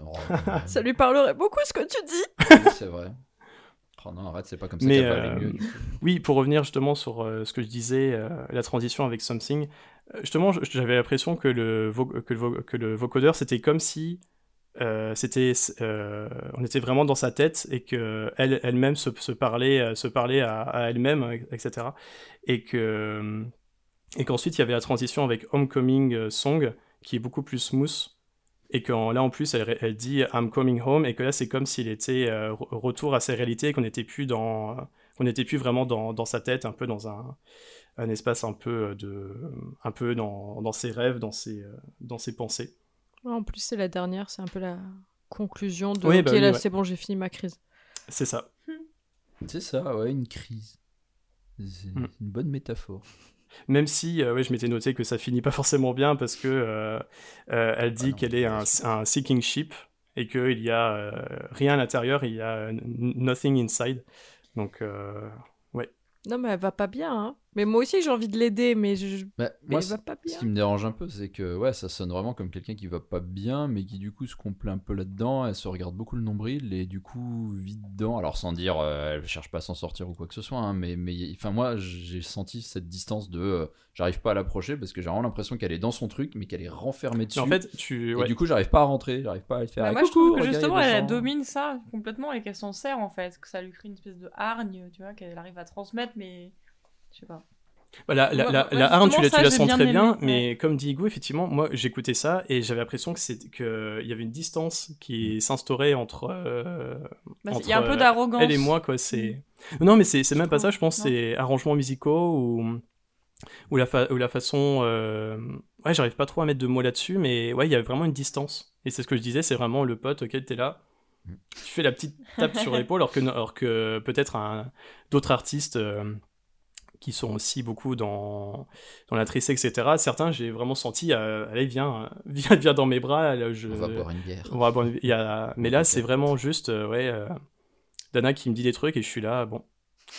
Speaker 7: Oh,
Speaker 5: Ça lui parlerait beaucoup ce que tu dis.
Speaker 7: oui, c'est vrai. Oh non, arrête, c'est pas comme ça
Speaker 2: Mais
Speaker 7: qu'elle va aller
Speaker 2: euh,
Speaker 7: mieux.
Speaker 2: oui, pour revenir justement sur euh, ce que je disais, euh, la transition avec Something, justement, j'avais l'impression que le, vo- que, le vo- que le vocodeur, c'était comme si euh, c'était, euh, on était vraiment dans sa tête et que elle, elle-même se, se parlait, euh, se parlait à, à elle-même, etc. Et que et qu'ensuite il y avait la transition avec Homecoming Song qui est beaucoup plus smooth et que là en plus elle, elle dit I'm coming home et que là c'est comme s'il était euh, re- retour à sa réalité et qu'on n'était plus dans qu'on n'était plus vraiment dans, dans sa tête un peu dans un, un espace un peu de un peu dans, dans ses rêves dans ses euh, dans ses pensées
Speaker 5: En plus, c'est la dernière, c'est un peu la conclusion de
Speaker 2: Oui,
Speaker 5: Ok,
Speaker 2: bah oui,
Speaker 5: là,
Speaker 2: ouais.
Speaker 5: c'est bon, j'ai fini ma crise.
Speaker 2: c'est ça
Speaker 7: C'est ça, ouais, une crise. C'est
Speaker 2: Mm.
Speaker 7: une bonne métaphore.
Speaker 2: Même si euh, ouais, je m'étais noté que ça finit pas forcément bien parce que euh, euh, elle dit
Speaker 7: Ah
Speaker 2: qu'elle est un, un seeking ship et qu'il y a euh, rien à l'intérieur il y a nothing inside donc euh,
Speaker 5: Non, mais elle va pas bien. Hein. Mais moi aussi, j'ai envie de l'aider, mais, je...
Speaker 7: Bah,
Speaker 5: mais
Speaker 7: moi,
Speaker 5: elle va pas
Speaker 7: Ce
Speaker 5: bien.
Speaker 7: qui me dérange un peu, c'est que ouais, ça sonne vraiment comme quelqu'un qui va pas bien, mais qui du coup se complaît un peu là-dedans. Elle se regarde beaucoup le nombril et du coup vide dedans. Alors sans dire, euh, elle cherche pas à s'en sortir ou quoi que ce soit, hein, mais mais enfin moi j'ai senti cette distance de, euh, j'arrive pas à l'approcher parce que j'ai vraiment l'impression qu'elle est dans son truc, mais qu'elle est renfermée dessus.
Speaker 2: en fait tu
Speaker 7: et
Speaker 2: ouais.
Speaker 7: du coup j'arrive pas à rentrer, j'arrive pas à faire.
Speaker 8: Bah,
Speaker 7: ah,
Speaker 8: moi, je trouve que justement, elle
Speaker 7: gens.
Speaker 8: domine ça complètement et qu'elle s'en sert en fait, que ça lui crée une espèce de hargne, tu vois, qu'elle arrive à transmettre, mais je sais pas.
Speaker 2: Bah, la, la,
Speaker 8: Ouais,
Speaker 2: la,
Speaker 8: ouais,
Speaker 2: la hargne, tu la, tu sens très
Speaker 8: bien
Speaker 2: mais comme dit Hugo, effectivement, moi j'écoutais ça et j'avais l'impression que c'est que il y avait une distance qui s'instaurait entre, euh,
Speaker 8: Bah,
Speaker 2: entre
Speaker 8: Il y a un peu
Speaker 2: euh,
Speaker 8: d'arrogance.
Speaker 2: elle et moi, quoi. C'est non, mais c'est même pas ça. Je pense c'est arrangements musicaux ou ou la fa- ou la façon. euh, Ouais, j'arrive pas trop à mettre de mots là-dessus, mais ouais, il y a vraiment une distance. Et c'est ce que je disais, c'est vraiment le pote auquel t'es là.
Speaker 7: Mm.
Speaker 2: Tu fais la petite tape sur l'épaule, alors que alors que peut-être un d'autres artistes. euh, qui sont aussi beaucoup dans, dans la tristesse, etc. Certains, j'ai vraiment senti, euh, allez, viens, viens, viens dans mes bras. là, je,
Speaker 7: On va boire une bière.
Speaker 2: on va boire une- il y a... Mais là, c'est vraiment juste, euh, ouais, euh, Dana qui me dit des trucs et je suis là, bon,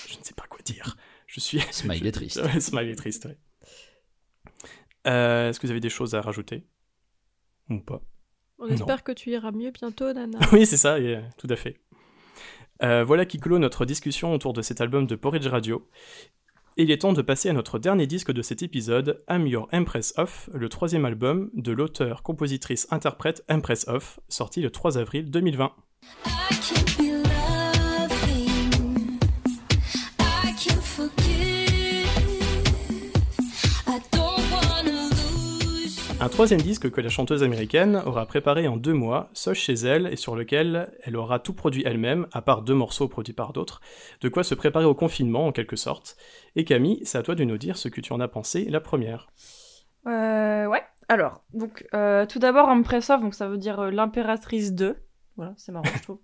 Speaker 2: je ne sais pas quoi dire. Je suis.
Speaker 7: Smiley triste.
Speaker 2: Ouais, smiley triste, ouais. Euh, Est-ce que vous avez des choses à rajouter? Ou pas?
Speaker 5: On
Speaker 2: Non.
Speaker 5: espère que tu iras mieux bientôt, Nana.
Speaker 2: Oui, c'est ça, et, tout à fait. Euh, voilà qui clôt notre discussion autour de cet album de Porridge Radio. Il est temps de passer à notre dernier disque de cet épisode, I'm Your Empress Of, le troisième album de l'auteur, compositrice, interprète Empress Of, sorti le 3 avril 2020. Un troisième disque que la chanteuse américaine aura préparé en deux mois, seul chez elle, et sur lequel elle aura tout produit elle-même, à part deux morceaux produits par d'autres, de quoi se préparer au confinement en quelque sorte. Et Camille, c'est à toi de nous dire ce que tu en as pensé la première.
Speaker 8: Euh, ouais. Alors, donc, euh, tout d'abord, Empress of, donc ça veut dire euh, l'impératrice 2. Voilà, c'est marrant, je trouve.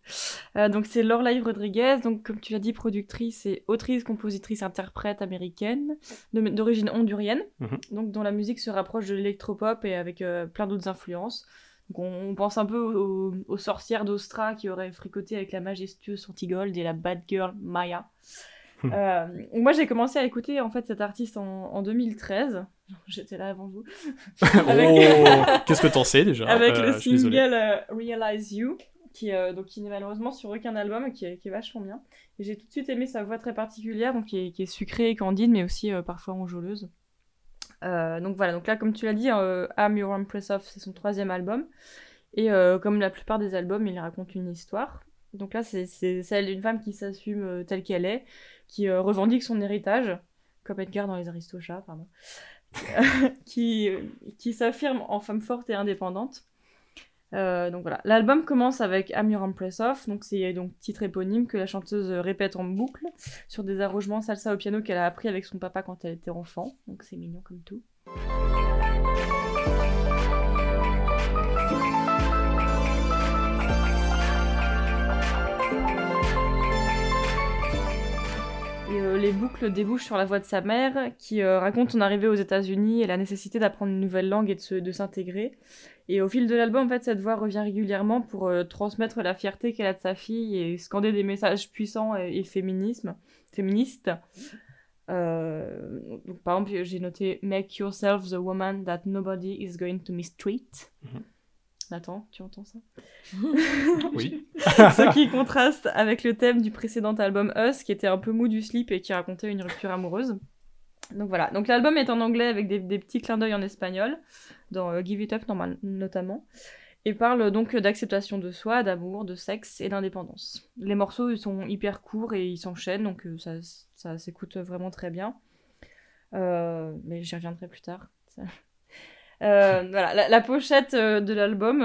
Speaker 8: Euh, donc, c'est Lorelai Rodriguez, donc, comme tu l'as dit, productrice et autrice, compositrice, interprète américaine, d'origine hondurienne,
Speaker 2: Mhm.
Speaker 8: donc, dont la musique se rapproche de l'électropop et avec euh, plein d'autres influences. Donc, on, on pense un peu aux, aux sorcières d'Ostra qui auraient fricoté avec la majestueuse Santigold et la bad girl Maya.
Speaker 2: Hmm.
Speaker 8: Euh, moi, j'ai commencé à écouter en fait cet artiste en, en 2013. J'étais là avant vous.
Speaker 2: Oh, qu'est-ce que t'en sais déjà?
Speaker 8: Avec
Speaker 2: Euh,
Speaker 8: le single euh, Realize You, qui, euh, donc, qui n'est malheureusement sur aucun album, qui est, qui est vachement bien. Et j'ai tout de suite aimé sa voix très particulière, donc qui est, sucrée et candide, mais aussi euh, parfois enjôleuse. Euh, donc voilà, donc là, comme tu l'as dit, I'm Your Empress of, c'est son troisième album. Et comme la plupart des albums, il raconte une histoire. Donc là, c'est celle d'une femme qui s'assume telle qu'elle est, qui revendique son héritage, comme Edgar dans Les Aristochats, pardon, qui, qui s'affirme en femme forte et indépendante. Euh, donc voilà, l'album commence avec I'm Your Empress Of, donc c'est donc titre éponyme que la chanteuse répète en boucle sur des arrangements salsa au piano qu'elle a appris avec son papa quand elle était enfant, donc c'est mignon comme tout. Euh, les boucles débouchent sur la voix de sa mère, qui euh, raconte son arrivée aux États-Unis et la nécessité d'apprendre une nouvelle langue et de s'intégrer. Et au fil de l'album, en fait, cette voix revient régulièrement pour euh, transmettre la fierté qu'elle a de sa fille et scander des messages puissants et, et féminisme, féministes. Euh, donc, par exemple, j'ai noté Make yourself the woman that nobody is going to mistreat.
Speaker 2: Mhm.
Speaker 8: Nathan, tu entends ça?
Speaker 2: Oui.
Speaker 8: Ce qui contraste avec le thème du précédent album Us, qui était un peu mou du slip et qui racontait une rupture amoureuse. Donc voilà, donc l'album est en anglais avec des, des petits clins d'œil en espagnol, dans euh, Give It Up notamment, et parle donc d'acceptation de soi, d'amour, de sexe et d'indépendance. Les morceaux sont hyper courts et ils s'enchaînent, donc euh, ça, ça s'écoute vraiment très bien. Euh, mais j'y reviendrai plus tard. Voilà, la, pochette de l'album,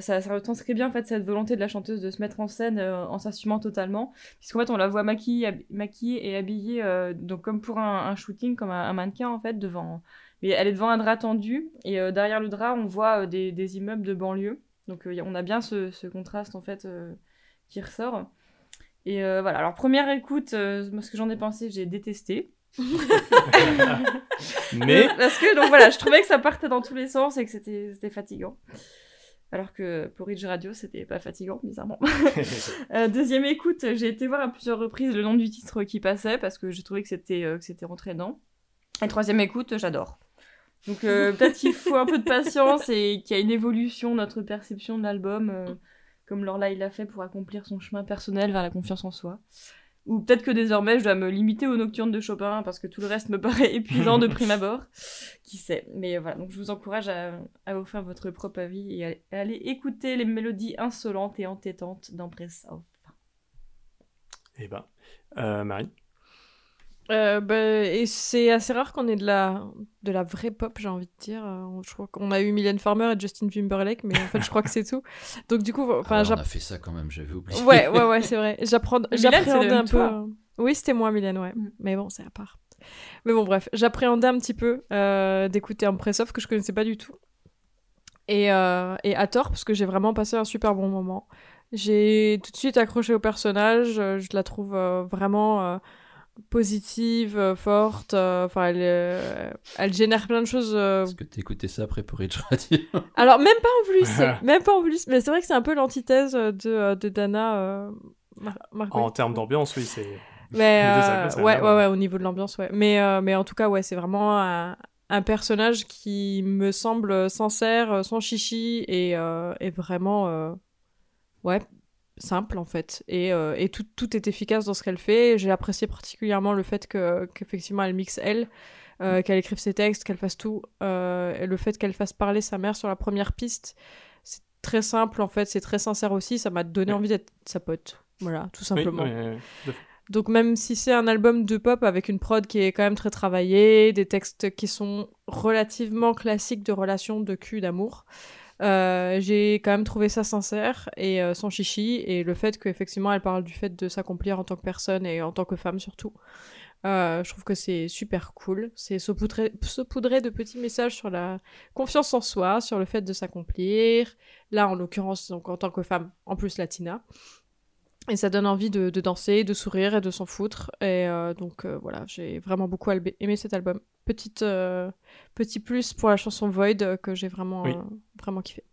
Speaker 8: ça, ça retranscrit bien en fait cette volonté de la chanteuse de se mettre en scène en s'assumant totalement, puisqu'en fait on la voit maquillée, maquillée et habillée donc comme pour un, un shooting, comme un, un mannequin en fait devant. Mais elle est devant un drap tendu et euh, derrière le drap on voit euh, des, des immeubles de banlieue, donc euh, on a bien ce, ce contraste en fait qui ressort. Et voilà, alors première écoute, ce que j'en ai pensé, j'ai détesté.
Speaker 2: Mais
Speaker 8: Parce que, donc voilà, je trouvais que ça partait dans tous les sens et que c'était fatigant. Alors que pour Ridge Radio, c'était pas fatigant, bizarrement. Euh, deuxième écoute, j'ai été voir à plusieurs reprises le nom du titre qui passait parce que j'ai trouvé que c'était euh, que c'était entraînant. Et troisième écoute, j'adore. Donc euh, peut-être qu'il faut un peu de patience et qu'il y a une évolution notre perception de l'album, euh, comme Lorla il l'a fait pour accomplir son chemin personnel vers la confiance en soi. Ou peut-être que désormais je dois me limiter aux nocturnes de Chopin parce que tout le reste me paraît épuisant de prime abord. Qui sait Mais voilà, donc je vous encourage à, à vous faire votre propre avis et à, aller écouter les mélodies insolentes et entêtantes d'Empress.
Speaker 2: Eh ben, euh, Marie.
Speaker 5: Euh, bah, et c'est assez rare qu'on ait de la, de la vraie pop, j'ai envie de dire. Euh, Je crois qu'on a eu Mylène Farmer et Justin Timberlake, mais en fait, je crois que c'est tout. Donc, du coup, enfin,
Speaker 7: Ah, on a fait ça quand même, j'avais oublié.
Speaker 5: Ouais, ouais, ouais, c'est vrai. J'appréhendais un peu.
Speaker 8: toi.
Speaker 5: euh, Oui, c'était moi, Mylène, ouais.
Speaker 8: Mm.
Speaker 5: Mais bon, c'est à part. Mais bon, bref, j'appréhendais un petit peu euh, d'écouter un press-off que je connaissais pas du tout. Et, euh, et à tort, parce que j'ai vraiment passé un super bon moment. J'ai tout de suite accroché au personnage. Je la trouve euh, vraiment euh, positive, euh, forte. euh, Enfin, elle, euh, elle génère plein de choses euh,
Speaker 7: Est-ce que t'écoutais ça après pour Rich Radio
Speaker 5: alors, même pas en plus, c'est- même pas en plus, mais c'est vrai que c'est un peu l'antithèse de, de Dana euh, Mar-.
Speaker 2: En termes d'ambiance, oui, c'est.
Speaker 5: Mais euh, ouais, ouais, ouais, au niveau de l'ambiance, ouais. Mais, euh, mais en tout cas, ouais, c'est vraiment un, un personnage qui me semble sincère, sans chichi et, euh, et vraiment, euh, ouais, simple en fait. Et, euh, et tout, tout est efficace dans ce qu'elle fait. J'ai apprécié particulièrement le fait que qu'effectivement elle mixe elle, euh, qu'elle écrive ses textes, qu'elle fasse tout, euh, et le fait qu'elle fasse parler sa mère sur la première piste. C'est très simple en fait, c'est très sincère aussi. Ça m'a donné
Speaker 2: Ouais.
Speaker 5: envie d'être sa pote. Voilà, tout simplement.
Speaker 2: oui.
Speaker 5: Donc même si c'est un album de pop avec une prod qui est quand même très travaillée, des textes qui sont relativement classiques de relations de cul, d'amour, euh, j'ai quand même trouvé ça sincère et euh, sans chichi. Et le fait qu'effectivement elle parle du fait de s'accomplir en tant que personne et en tant que femme surtout, Euh, je trouve que c'est super cool. C'est saupoudré, saupoudré de petits messages sur la confiance en soi, sur le fait de s'accomplir. Là, en l'occurrence, donc en tant que femme, en plus latina. Et ça donne envie de, de danser, de sourire et de s'en foutre. Et euh, donc euh, voilà, j'ai vraiment beaucoup aimé cet album. Petite, euh, petit plus pour la chanson Void euh, que j'ai vraiment,
Speaker 2: Oui.
Speaker 5: euh, vraiment kiffé.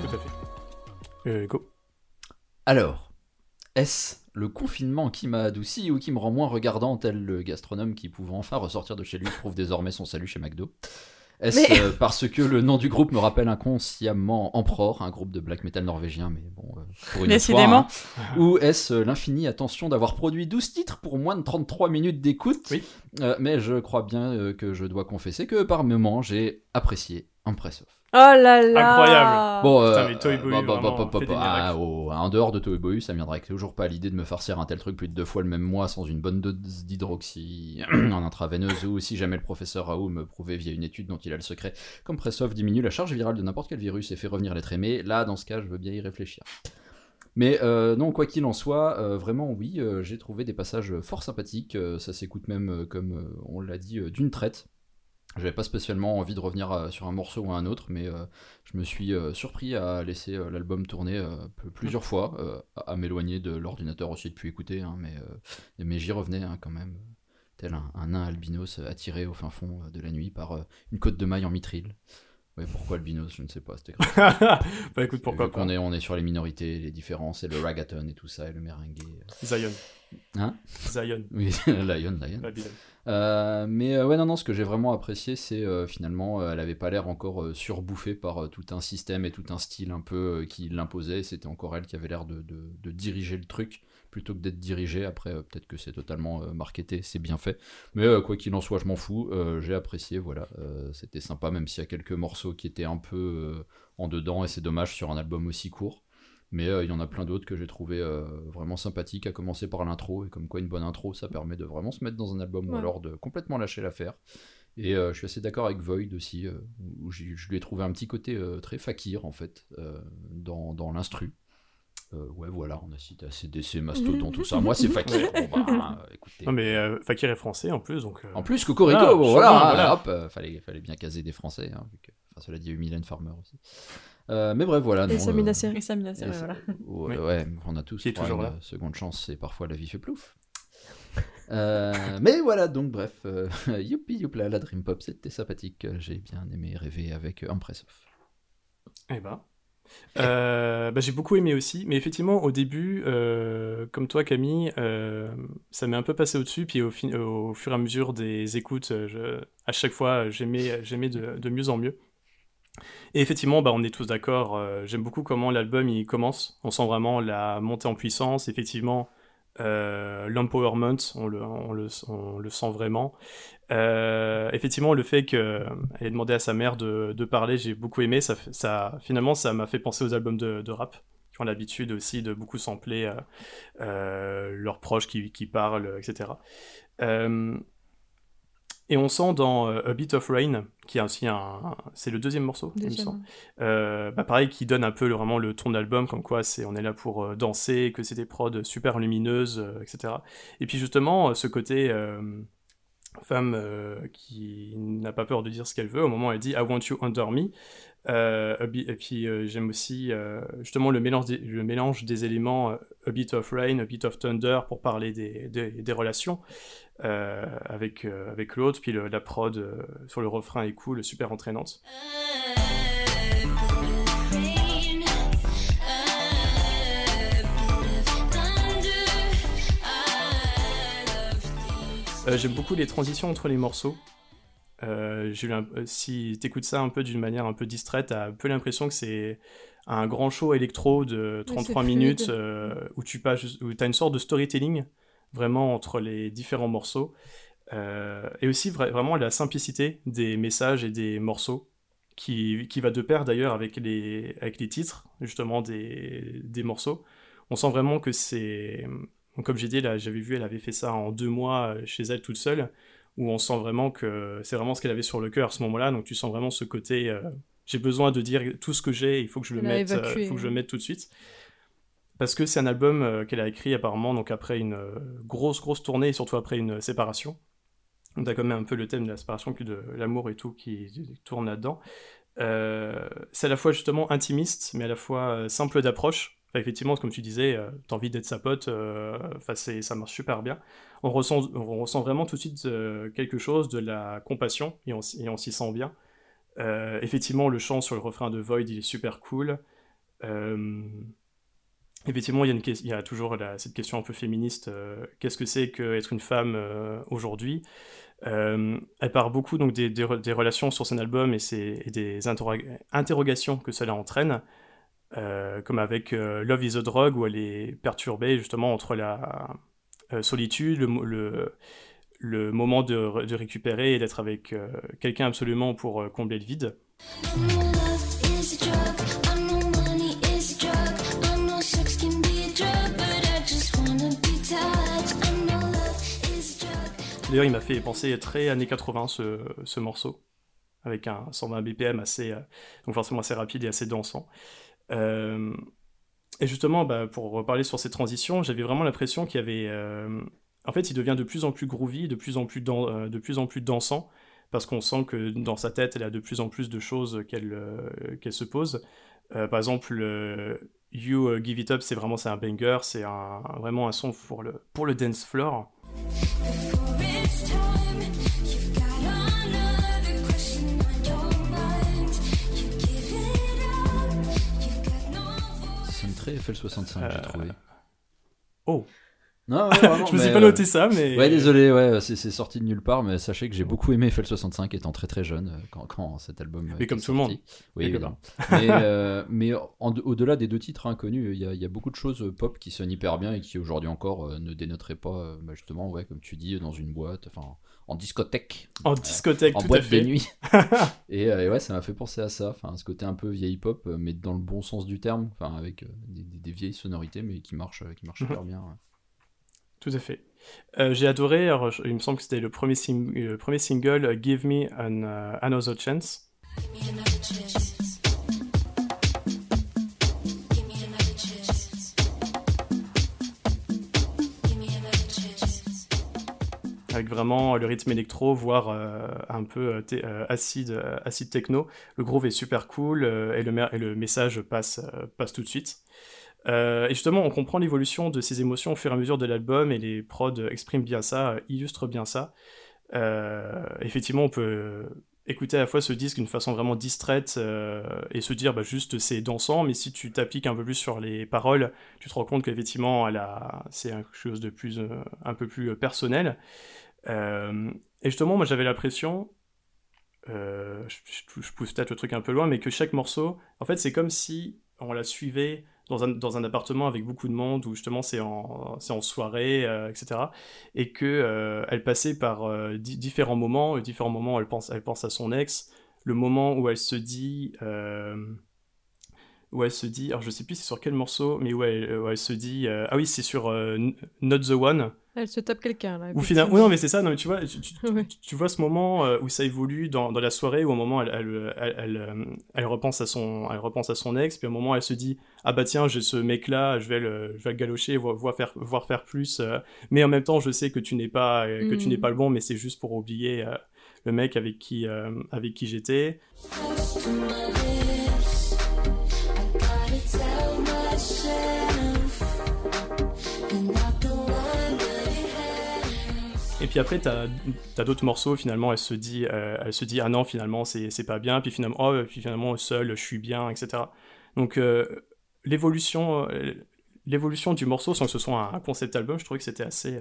Speaker 2: Tout à fait. Euh, go.
Speaker 7: Alors, est-ce le confinement qui m'a adouci ou qui me rend moins regardant, tel le gastronome qui, pouvant enfin ressortir de chez lui, trouve désormais son salut chez McDo Est-ce
Speaker 5: Mais-
Speaker 7: euh, parce que le nom du groupe me rappelle inconsciemment Emperor, un groupe de black metal norvégien, mais bon, euh, pour une fois, hein. Ou est-ce euh, l'infinie attention d'avoir produit 12 titres pour moins de 33 minutes d'écoute?
Speaker 2: Oui.
Speaker 7: Euh, Mais je crois bien que je dois confesser que par moments, j'ai apprécié Impressov.
Speaker 5: Oh là là
Speaker 2: Incroyable.
Speaker 7: Bon,
Speaker 2: Putain,
Speaker 7: euh,
Speaker 2: mais Toy Boy,
Speaker 7: bah, bah,
Speaker 2: vraiment,
Speaker 7: bah, bah,
Speaker 2: fait des
Speaker 7: bah, ah,
Speaker 2: miracles.
Speaker 7: oh, en dehors de Toy Boy, ça me viendrait toujours pas à l'idée de me farcir un tel truc plus de deux fois le même mois sans une bonne dose d'hydroxy en intraveineuse ou si jamais le professeur Raoult me prouvait via une étude dont il a le secret comme Pressov diminue la charge virale de n'importe quel virus et fait revenir l'être aimé, là dans ce cas je veux bien y réfléchir. Mais euh, non, quoi qu'il en soit, euh, vraiment oui, euh, j'ai trouvé des passages fort sympathiques, euh, ça s'écoute même euh, comme euh, on l'a dit euh, d'une traite. J'avais pas spécialement envie de revenir euh, sur un morceau ou un autre, mais euh, je me suis euh, surpris à laisser euh, l'album tourner plusieurs fois, à, m'éloigner de l'ordinateur aussi depuis écouter, hein, mais, mais j'y revenais hein, quand même, tel un, un nain albinos attiré au fin fond de la nuit par une côte de maille en mitril. Ouais, pourquoi albinos, je ne sais pas, c'était
Speaker 2: bah écoute, pourquoi pas.
Speaker 7: qu'on est, on est sur les minorités, les différences, et le ragaton et tout ça, et le merengue.
Speaker 2: Zion.
Speaker 7: Hein?
Speaker 2: Zion.
Speaker 7: Oui, Lion, Lion.
Speaker 2: Babylone.
Speaker 7: Euh, mais euh, ouais, non, non, ce que j'ai vraiment apprécié, c'est euh, finalement, elle avait pas l'air encore surbouffée par tout un système et tout un style un peu qui l'imposait. C'était encore elle qui avait l'air de, de- diriger le truc plutôt que d'être dirigée. Après, peut-être que c'est totalement marketé, c'est bien fait. Mais quoi qu'il en soit, je m'en fous. J'ai apprécié, voilà. C'était sympa, même s'il y a quelques morceaux qui étaient un peu en dedans, et c'est dommage sur un album aussi court. Mais euh, il y en a plein d'autres que j'ai trouvé euh, vraiment sympathiques, à commencer par l'intro, et comme quoi une bonne intro, ça permet de vraiment se mettre dans un album ou alors de complètement lâcher l'affaire. Et euh, je suis assez d'accord avec Void aussi, euh, où je lui ai trouvé un petit côté euh, très fakir en fait, euh, dans, dans l'instru. Euh, ouais, voilà, on a cité ACDC, Mastodon, tout ça. Moi, c'est fakir. Bon, bah, écoutez.
Speaker 2: Non, mais euh, Fakir est français en plus, donc. euh,
Speaker 7: En plus, Cocorico,
Speaker 2: Ah,
Speaker 7: bon, voilà,
Speaker 2: voilà.
Speaker 7: hop, euh, fallait, fallait bien caser des Français. Hein, vu que, enfin, cela dit, il y a eu Mylène Farmer aussi. Euh, mais bref, voilà.
Speaker 5: Et Samina
Speaker 7: euh,
Speaker 5: Seri.
Speaker 8: Et Samina, voilà.
Speaker 7: ouais,
Speaker 2: Oui.
Speaker 7: ouais, on a tous
Speaker 2: Qui est toujours
Speaker 7: une
Speaker 2: là.
Speaker 7: seconde chance et parfois la vie fait plouf. Euh, mais voilà, donc bref, euh, youpi youpla, la Dream Pop, c'était sympathique. J'ai bien aimé rêver avec euh, Impressov.
Speaker 2: Eh ben. Euh, bah, j'ai beaucoup aimé aussi, mais effectivement au début, euh, comme toi Camille, euh, ça m'est un peu passé au-dessus, puis au, fur et à mesure des écoutes, euh, je- à chaque fois j'aimais, j'aimais de, de mieux en mieux. Et effectivement, bah, on est tous d'accord, euh, j'aime beaucoup comment l'album il commence, on sent vraiment la montée en puissance, effectivement euh, l'empowerment, on le, sent vraiment. Euh, effectivement, le fait qu'elle ait demandé à sa mère de, parler, j'ai beaucoup aimé. Ça, finalement, ça m'a fait penser aux albums de, rap, qui ont l'habitude aussi de beaucoup sampler leurs proches qui parlent, etc. Et on sent dans euh, A Bit of Rain, qui est aussi un. C'est le deuxième morceau, il me semble. Euh, bah pareil, qui donne un peu le- vraiment le ton de l'album, comme quoi c'est on est là pour euh, danser, que c'est des prods super lumineuses, etc. Et puis justement, ce côté euh, femme euh, qui n'a pas peur de dire ce qu'elle veut, au moment où elle dit I want you under me. Euh, et puis euh, j'aime aussi euh, justement le mélange, des, éléments A bit of rain, A bit of thunder pour parler des, relations avec, avec l'autre, puis la prod sur le refrain est cool, super entraînante. J'aime beaucoup les transitions entre les morceaux. Euh, j'ai eu euh, si t'écoutes ça un peu d'une manière un peu distraite, t'as un peu l'impression que c'est un grand show électro de 33
Speaker 5: c'est
Speaker 2: minutes euh, où tu passes, où t'as une sorte de storytelling vraiment entre les différents morceaux. Euh, et aussi vra- vraiment la simplicité des messages et des morceaux qui, qui va de pair d'ailleurs avec les, avec les titres justement des, des morceaux. On sent vraiment que c'est... Comme j'ai dit, là, j'avais vu, elle avait fait ça en deux mois chez elle toute seule. Où on sent vraiment que c'est vraiment ce qu'elle avait sur le cœur à ce moment-là. Donc tu sens vraiment ce côté, euh, j'ai besoin de dire tout ce que j'ai, il faut que je le
Speaker 5: a
Speaker 2: mette, euh, faut que je le mette tout de suite. Parce que c'est un album euh, qu'elle a écrit apparemment donc après une grosse grosse tournée et surtout après une séparation. Donc t'as quand même un peu le thème de la séparation puis de l'amour et tout qui tourne là-dedans. C'est à la fois justement intimiste mais à la fois simple d'approche. Effectivement, comme tu disais, euh, t'as envie d'être sa pote, euh, ça marche super bien. On ressent, on ressent vraiment tout de suite euh, quelque chose, de la compassion, et on, s'y sent bien. Euh, effectivement, le chant sur le refrain de Void, il est super cool. Euh, effectivement, il y a, toujours cette question un peu féministe. Qu'est-ce que c'est qu'être une femme aujourd'hui? Elle part beaucoup donc des, des re- des relations sur son album et, des interro- interrogations que cela entraîne. Euh, comme avec euh, Love is a Drug, où elle est perturbée justement entre la euh, solitude, le, mo- le, le moment de, re- de récupérer et d'être avec quelqu'un absolument pour combler le vide. D'ailleurs, il m'a fait penser très années 80 ce, ce morceau, avec un 120 BPM assez, donc forcément assez rapide et assez dansant. Euh, et justement, bah, pour reparler sur ces transitions, j'avais vraiment l'impression qu'il y avait, euh, en fait, il devient de plus en plus groovy, de plus en plus, euh, de plus en plus dansant, parce qu'on sent que dans sa tête, elle a de plus en plus de choses qu'elle euh, se pose. Par exemple, le You Give It Up, c'est vraiment un banger, c'est un, vraiment un son pour le, pour le dance floor.
Speaker 7: Sonne très FL65, j'ai
Speaker 2: Euh,
Speaker 7: trouvé.
Speaker 2: Oh
Speaker 7: Non, ouais, vraiment,
Speaker 2: Je me suis pas
Speaker 7: euh,
Speaker 2: noté ça, mais.
Speaker 7: Ouais, désolé, ouais, c'est sorti de nulle part, mais sachez que j'ai beaucoup aimé FL65 étant très très jeune euh, quand, quand cet album.
Speaker 2: Mais comme
Speaker 7: était
Speaker 2: tout le monde.
Speaker 7: sorti. Oui, mais euh, mais au-delà des deux titres inconnus, il y, a- il y a beaucoup de choses pop qui sonnent hyper bien et qui aujourd'hui encore euh, ne dénoteraient pas, bah, justement, ouais, comme tu dis, dans une boîte, enfin en discothèque.
Speaker 2: En
Speaker 7: Euh,
Speaker 2: discothèque,
Speaker 7: en
Speaker 2: tout
Speaker 7: boîte
Speaker 2: à fait.
Speaker 7: de nuit. et, euh, et ouais, ça m'a fait penser à ça, enfin ce côté un peu vieille pop, euh, mais dans le bon sens du terme, enfin avec des, des- des vieilles sonorités, mais qui marchent, qui marchent
Speaker 2: Mhm.
Speaker 7: super bien. ouais.
Speaker 2: Tout à fait. Euh, J'ai adoré, alors, il me semble que c'était le premier, sing- le premier single, Give Me an, Another Chance. Avec vraiment le rythme électro, voire euh, un peu euh, euh, acide, euh, acide techno. Le groove est super cool euh, et, le message passe, euh, passe tout de suite. Euh, et justement, on comprend l'évolution de ces émotions au fur et à mesure de l'album et les prods expriment bien ça, euh, illustrent bien ça. Euh, effectivement, on peut écouter à la fois ce disque d'une façon vraiment distraite euh, et se dire bah, juste c'est dansant, mais si tu t'appliques un peu plus sur les paroles, tu te rends compte qu'effectivement c'est quelque chose de plus, euh, un peu plus euh, personnel. Euh, et justement, moi j'avais l'impression, euh, je, je- pousse peut-être le truc un peu loin, mais que chaque morceau, en fait, c'est comme si on la suivait dans un, appartement avec beaucoup de monde, où justement c'est en, soirée, euh, etc. Et que euh, elle passait par euh, di- différents moments, différents moments elle pense, elle pense à son ex, le moment où elle se dit... euh, où elle se dit, alors je sais plus c'est sur quel morceau, mais où elle, où elle se dit, euh, ah oui c'est sur euh, Not the One,
Speaker 5: Elle se tape quelqu'un là.
Speaker 2: ou finalement, oui, non, mais c'est ça, non, mais tu vois, tu, tu-
Speaker 5: Ouais.
Speaker 2: tu- tu vois ce moment euh, où ça évolue dans, dans la soirée, où au moment elle, elle, elle, elle, euh, elle repense à son, elle repense à son ex, puis au moment elle se dit, ah bah tiens, j'ai ce mec-là, je vais le, je vais le galocher, voir, voir faire, voir faire plus, euh, mais en même temps, je sais que tu n'es pas, euh, que tu n'es pas le bon, mais c'est juste pour oublier euh, le mec avec qui, euh, avec qui j'étais. Et puis après, t'as as, d'autres morceaux, finalement, elle se dit, euh, elle se dit ah non, finalement, c'est pas bien, puis finalement, oh, puis finalement, seul, je suis bien, etc. Donc, euh, l'évolution euh, l'évolution du morceau, sans que ce soit un, concept album, je trouvais que c'était assez,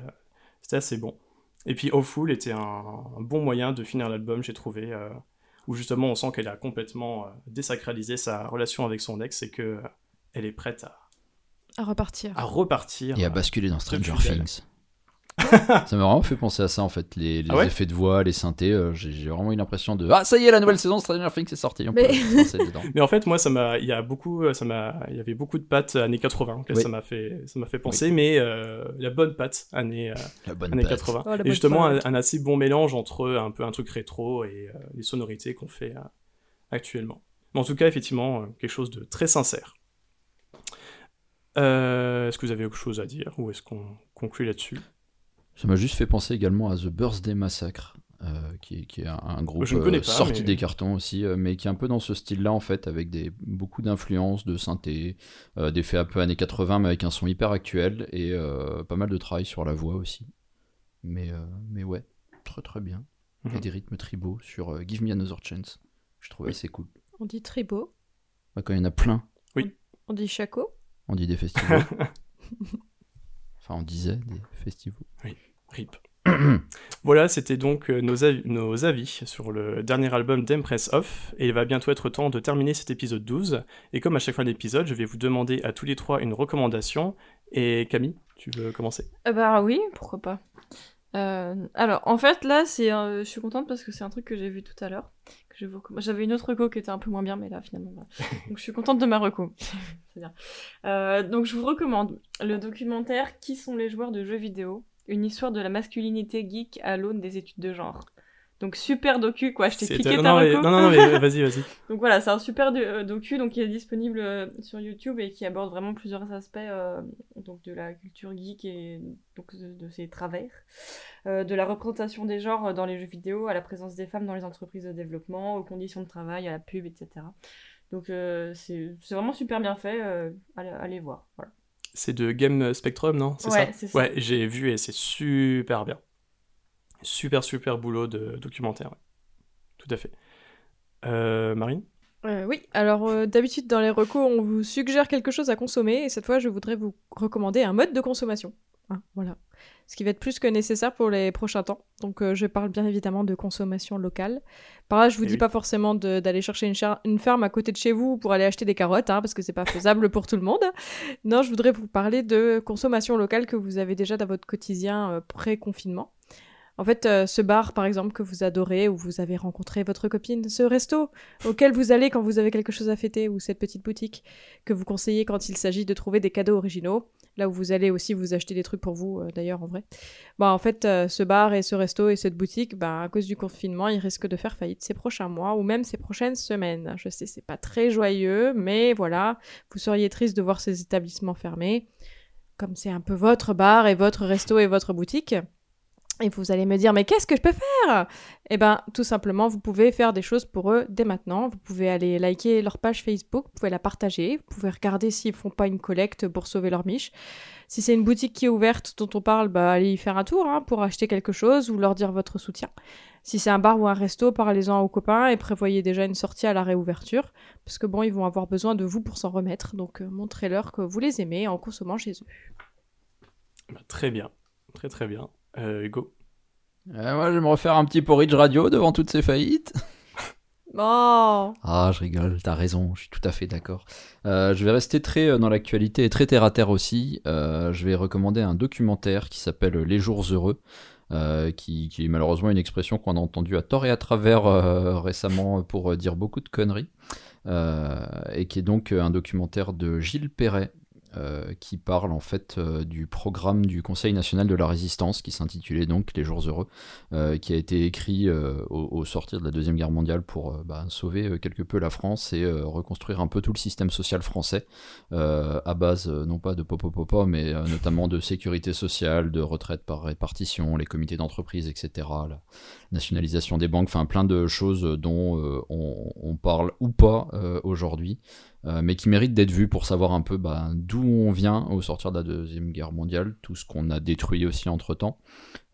Speaker 2: c'était assez bon. Et puis, Awful était un, un bon moyen de finir l'album, j'ai trouvé, où justement, on sent qu'elle a complètement désacralisé sa relation avec son ex et que elle est prête à,
Speaker 5: À repartir.
Speaker 2: à repartir.
Speaker 7: Et à basculer dans Stranger. Things. Ça m'a vraiment fait penser à ça en fait, les, les
Speaker 2: Ah ouais
Speaker 7: effets de voix, les synthés. euh, j'ai vraiment eu l'impression de ah ça y est la nouvelle saison de Stranger Things est sortie. On
Speaker 5: Mais-
Speaker 2: en fait, moi, ça m'a, il y a beaucoup, euh, ça m'a, il y avait beaucoup de pattes années 80. auxquelles
Speaker 7: Oui.
Speaker 2: Ça m'a fait, ça m'a fait penser, mais euh, la bonne patte années, euh,
Speaker 7: La bonne
Speaker 2: années
Speaker 7: patte.
Speaker 2: 80.
Speaker 5: Oh, la
Speaker 2: et justement, un, un assez bon mélange entre un peu un truc rétro et euh, les sonorités qu'on fait euh, actuellement. Mais en tout cas, effectivement, quelque chose de très sincère. Euh, est-ce que vous avez autre chose à dire ou est-ce qu'on conclut là-dessus?
Speaker 7: Ça m'a juste fait penser également à The Birthday Massacre, euh, qui, est, qui est un, un groupe euh,
Speaker 2: pas,
Speaker 7: sorti
Speaker 2: mais-
Speaker 7: des cartons aussi, mais qui est un peu dans ce style-là en fait, avec des, beaucoup d'influences, de synthé, euh, d'effets un peu années 80, mais avec un son hyper actuel et euh, pas mal de travail sur la voix aussi. Mais, euh, mais ouais, très très bien.
Speaker 2: Mhm.
Speaker 7: Et des rythmes tribaux sur euh, Give Me Another Chance. Je trouvais
Speaker 2: Oui.
Speaker 7: assez cool.
Speaker 5: On dit tribo,
Speaker 7: Bah, quand il y en a plein,
Speaker 5: on dit chaco.
Speaker 7: On dit des festivals. enfin, on disait des festivals.
Speaker 2: Rip. voilà, c'était donc euh, nos, avis, nos avis sur le dernier album d'Empress Off, et il va bientôt être temps de terminer cet épisode 12. Et comme à chaque fin d'épisode, je vais vous demander à tous les trois une recommandation. Et Camille, tu veux commencer?
Speaker 8: Euh, bah oui, pourquoi pas. Euh, alors, en fait, là, c'est, euh, je suis contente parce que c'est un truc que j'ai vu tout à l'heure. Je vous. J'avais une autre reco qui était un peu moins bien, mais là, finalement, voilà. Donc, je suis contente de ma reco. bien. Euh, donc, je vous recommande le documentaire Qui sont les joueurs de jeux vidéo? Une histoire de la masculinité geek à l'aune des études de genre. Donc, super docu, quoi. Je t'ai piqué ta
Speaker 2: non, mais- non, non, non, mais vas-y, vas-y.
Speaker 8: Donc voilà, c'est un super euh, docu donc qui est disponible euh, sur YouTube et qui aborde vraiment plusieurs aspects euh, donc de la culture geek et donc de, de ses travers, Euh, de la représentation des genres dans les jeux vidéo, à la présence des femmes dans les entreprises de développement, aux conditions de travail, à la pub, etc. Donc euh, c'est vraiment super bien fait, euh, allez, allez voir. Voilà.
Speaker 2: C'est de Game Spectrum, non? C'est
Speaker 8: Ouais,
Speaker 2: ça?
Speaker 8: ça.
Speaker 2: Ouais, j'ai vu et c'est super bien. Super, super boulot de documentaire. ouais. Tout à fait. Euh, Marine?
Speaker 5: Euh, oui, alors euh, d'habitude dans les recos, on vous suggère quelque chose à consommer et cette fois, je voudrais vous recommander un mode de consommation. Hein, voilà. Ce qui va être plus que nécessaire pour les prochains temps. Donc, euh, je parle bien évidemment de consommation locale. Par là, je vous
Speaker 2: Eh
Speaker 5: dis
Speaker 2: oui.
Speaker 5: pas forcément d'aller chercher une, char- une ferme à côté de chez vous pour aller acheter des carottes, hein, parce que c'est pas faisable pour tout le monde. Non, je voudrais vous parler de consommation locale que vous avez déjà dans votre quotidien pré-confinement. En fait, euh, ce bar, par exemple, que vous adorez, où vous avez rencontré votre copine, ce resto auquel vous allez quand vous avez quelque chose à fêter, ou cette petite boutique que vous conseillez quand il s'agit de trouver des cadeaux originaux, là où vous allez aussi vous acheter des trucs pour vous, euh, d'ailleurs, en vrai. Bah, en fait, euh, ce bar et ce resto et cette boutique, bah, à cause du confinement, ils risquent de faire faillite ces prochains mois, ou même ces prochaines semaines. Je sais, c'est pas très joyeux, mais voilà, vous seriez triste de voir ces établissements fermés, comme c'est un peu votre bar et votre resto et votre boutique. Et vous allez me dire, mais qu'est-ce que je peux faire? Eh ben, tout simplement, vous pouvez faire des choses pour eux dès maintenant. Vous pouvez aller liker leur page Facebook, vous pouvez la partager, vous pouvez regarder s'ils font pas une collecte pour sauver leur miche. Si c'est une boutique qui est ouverte dont on parle, bah allez y faire un tour hein, pour acheter quelque chose ou leur dire votre soutien. Si c'est un bar ou un resto, parlez-en aux copains et prévoyez déjà une sortie à la réouverture, parce que bon, ils vont avoir besoin de vous pour s'en remettre. Donc euh, montrez-leur que vous les aimez en consommant chez eux.
Speaker 2: Bah, Très bien. Très, très bien. Euh, Hugo
Speaker 7: Euh, moi, je vais me refaire un petit porridge radio devant toutes ces faillites.
Speaker 5: Oh
Speaker 7: Ah, je rigole, t'as raison, je suis tout à fait d'accord. Euh, je vais rester très euh, dans l'actualité et très terre à terre aussi. Euh, je vais recommander un documentaire qui s'appelle Les Jours Heureux, euh, qui, qui est malheureusement une expression qu'on a entendue à tort et à travers euh, récemment pour euh, dire beaucoup de conneries, Euh, et qui est donc un documentaire de Gilles Perret. Euh, qui parle en fait euh, du programme du Conseil national de la résistance qui s'intitulait donc Les Jours Heureux, euh, qui a été écrit au, sortir de la Deuxième Guerre mondiale pour bah, sauver quelque peu la France et reconstruire un peu tout le système social français, à base non pas de popo mais notamment de sécurité sociale, de retraite par répartition, les comités d'entreprise, etc., la nationalisation des banques, enfin plein de choses dont on, parle ou pas aujourd'hui. Euh, mais qui méritent d'être vues pour savoir un peu bah, d'où on vient au sortir de la Deuxième Guerre mondiale, tout ce qu'on a détruit aussi entre-temps.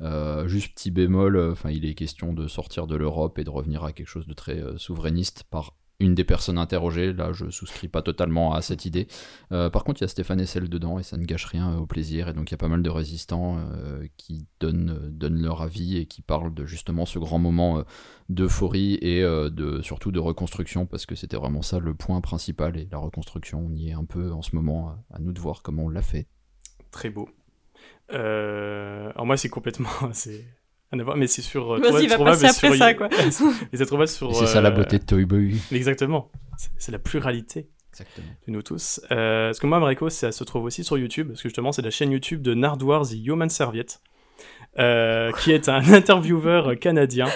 Speaker 7: Euh, juste petit bémol, euh, enfin, il est question de sortir de l'Europe et de revenir à quelque chose de très souverainiste par une des personnes interrogées. Là, je souscris pas totalement à cette idée. Euh, par contre, il y a Stéphane Essel dedans et ça ne gâche rien euh, au plaisir. Et donc, il y a pas mal de résistants euh, qui donnent, leur avis et qui parlent de justement ce grand moment d'euphorie et surtout de reconstruction parce que c'était vraiment ça le point principal. Et la reconstruction, on y est un peu en ce moment. À nous de voir comment on l'a fait.
Speaker 2: Très beau. Alors moi, c'est complètement, mais c'est sur. euh,
Speaker 8: Vas-y, va
Speaker 2: trouvable
Speaker 8: passer après
Speaker 2: sur
Speaker 8: ça, quoi.
Speaker 2: Et c'est trouvable sur.
Speaker 7: C'est ça la
Speaker 2: euh,
Speaker 7: beauté de Toy Boy.
Speaker 2: Exactement. C'est- C'est la pluralité
Speaker 7: Exactement.
Speaker 2: de nous tous. Euh, parce que moi, Mariko, ça se trouve aussi sur YouTube, parce que justement, c'est la chaîne YouTube de Nardwar The Human Serviette, euh, qui est un intervieweur canadien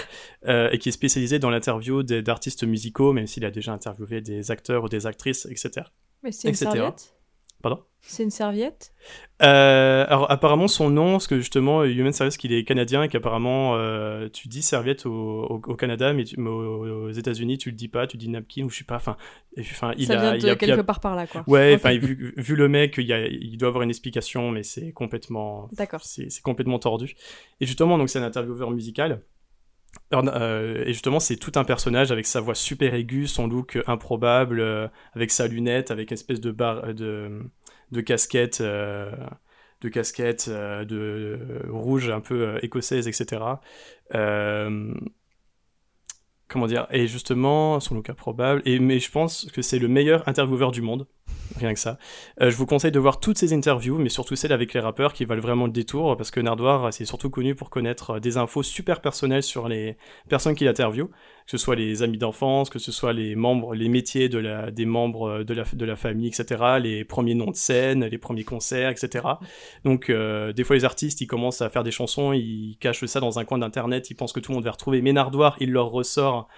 Speaker 2: euh, et qui est spécialisé dans l'interview des- d'artistes musicaux, même s'il a déjà interviewé des acteurs ou des actrices, etc.
Speaker 5: Mais c'est une
Speaker 2: etc.
Speaker 5: serviette?
Speaker 2: Pardon?
Speaker 5: C'est une serviette?
Speaker 2: Euh, alors apparemment son nom, parce que justement Human Service qu'il est canadien et qu'apparemment euh, tu dis serviette au, au- au Canada, mais, tu- mais aux, États-Unis tu le dis pas, tu dis napkin ou je sais pas. Enfin, il
Speaker 5: Ça
Speaker 2: a,
Speaker 5: vient de
Speaker 2: a- il a-
Speaker 5: quelque part par là, quoi.
Speaker 2: Ouais, enfin vu, vu le mec, il, y a- il doit avoir une explication, mais c'est complètement,
Speaker 5: D'accord.
Speaker 2: c'est complètement tordu. Et justement donc c'est un intervieweur musical. Alors, euh, et justement, c'est tout un personnage avec sa voix super aiguë, son look improbable, euh, avec sa lunette, avec une espèce de barre de, de casquette, euh, de casquette euh, de euh, rouge un peu euh, écossaise, etc. Comment dire? Et justement, son look improbable. Et mais je pense que c'est le meilleur intervieweur du monde. Rien que ça. Euh, je vous conseille de voir toutes ces interviews, mais surtout celles avec les rappeurs qui valent vraiment le détour, parce que Nardwar, c'est surtout connu pour connaître euh, des infos super personnelles sur les personnes qu'il interviewe, que ce soit les amis d'enfance, que ce soit les membres, les métiers des membres euh, de la, famille, etc., les premiers noms de scène, les premiers concerts, etc. Donc, des fois, les artistes, ils commencent à faire des chansons, ils cachent ça dans un coin d'internet, ils pensent que tout le monde va retrouver, mais Nardwar, il leur ressort.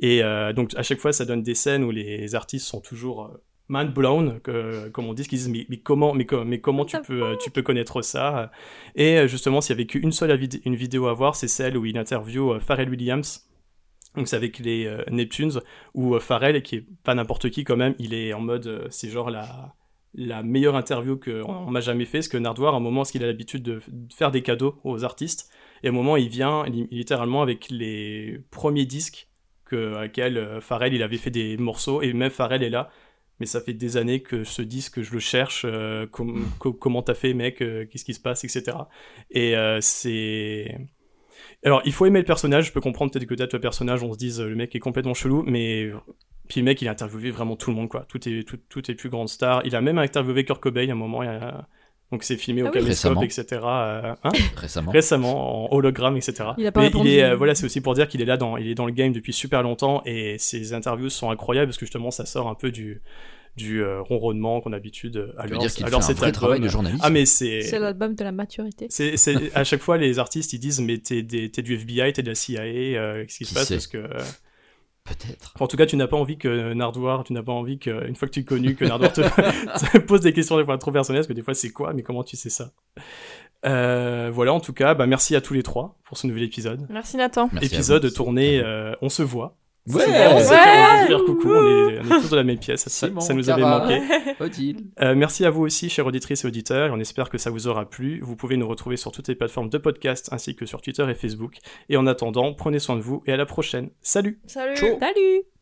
Speaker 2: Et donc, à chaque fois, ça donne des scènes où les artistes sont toujours mind blown, que, comme on dit, qui disent mais, mais comment, mais, co- mais comment tu peux, euh, tu peux connaître ça Et euh, justement, s'il y avait qu'une seule vid- une vidéo à voir, c'est celle où il interviewe euh, Pharrell Williams. Donc c'est avec les euh, Neptunes, où euh, Pharrell, qui est pas n'importe qui quand même, il est en mode, euh, c'est genre la, la meilleure interview qu'on m'a jamais fait, parce que Nardwar, à un moment, parce qu'il a l'habitude de, de faire des cadeaux aux artistes, et à un moment, il vient li- littéralement avec les premiers disques que, à euh, Pharrell, il avait fait des morceaux, et même Pharrell est là, mais ça fait des années que ce disque, je le cherche, euh, com- co- comment t'as fait, mec, euh, qu'est-ce qui se passe, etc. Et euh, c'est... Alors, il faut aimer le personnage, je peux comprendre peut-être que peut-être le personnage, on se dise, le mec est complètement chelou, mais... Puis le mec, il a interviewé vraiment tout le monde, quoi. Tout est, tout, toutes les plus grandes stars. Il a même interviewé Kurt Cobain à un moment, il y a- donc c'est filmé
Speaker 5: Ah
Speaker 2: au
Speaker 5: oui.
Speaker 2: caméscope, etc. euh, hein
Speaker 7: Récemment.
Speaker 2: récemment en hologramme, etc.
Speaker 5: Il a pas
Speaker 2: Mais
Speaker 5: répondu.
Speaker 2: il est, euh, voilà, c'est aussi pour dire qu'il est là dans, il est dans le game depuis super longtemps et ses interviews sont incroyables parce que justement ça sort un peu du, du euh, ronronnement qu'on a l'habitude leur,
Speaker 7: dire fait
Speaker 2: leur
Speaker 7: un vrai
Speaker 2: album.
Speaker 7: travail de journaliste
Speaker 2: Ah mais c'est,
Speaker 5: C'est l'album de la maturité.
Speaker 2: c'est, c'est- à chaque fois les artistes ils disent mais t'es, du FBI, t'es de la CIA, euh, qu'est-ce qui se passe? parce que euh,
Speaker 7: Peut-être.
Speaker 2: en tout cas, tu n'as pas envie que Nardwar, tu n'as pas envie que, une fois que tu es connu, que Nardwar te, te pose des questions des fois trop personnelles, parce que des fois c'est quoi, mais comment tu sais ça? Euh, Voilà, en tout cas, bah, merci à tous les trois pour ce nouvel épisode.
Speaker 8: Merci Nathan.
Speaker 7: Merci
Speaker 2: épisode tourné, euh, on se voit.
Speaker 7: Ouais,
Speaker 2: on fait, coucou, on est, on est tous dans la même pièce, ça, nous avait manqué.
Speaker 7: Odile.
Speaker 2: Euh, merci à vous aussi, chers auditrices et auditeurs, et on espère que ça vous aura plu. Vous pouvez nous retrouver sur toutes les plateformes de podcast ainsi que sur Twitter et Facebook. Et en attendant, prenez soin de vous et à la prochaine. Salut
Speaker 8: Salut.
Speaker 7: Ciao.
Speaker 5: Salut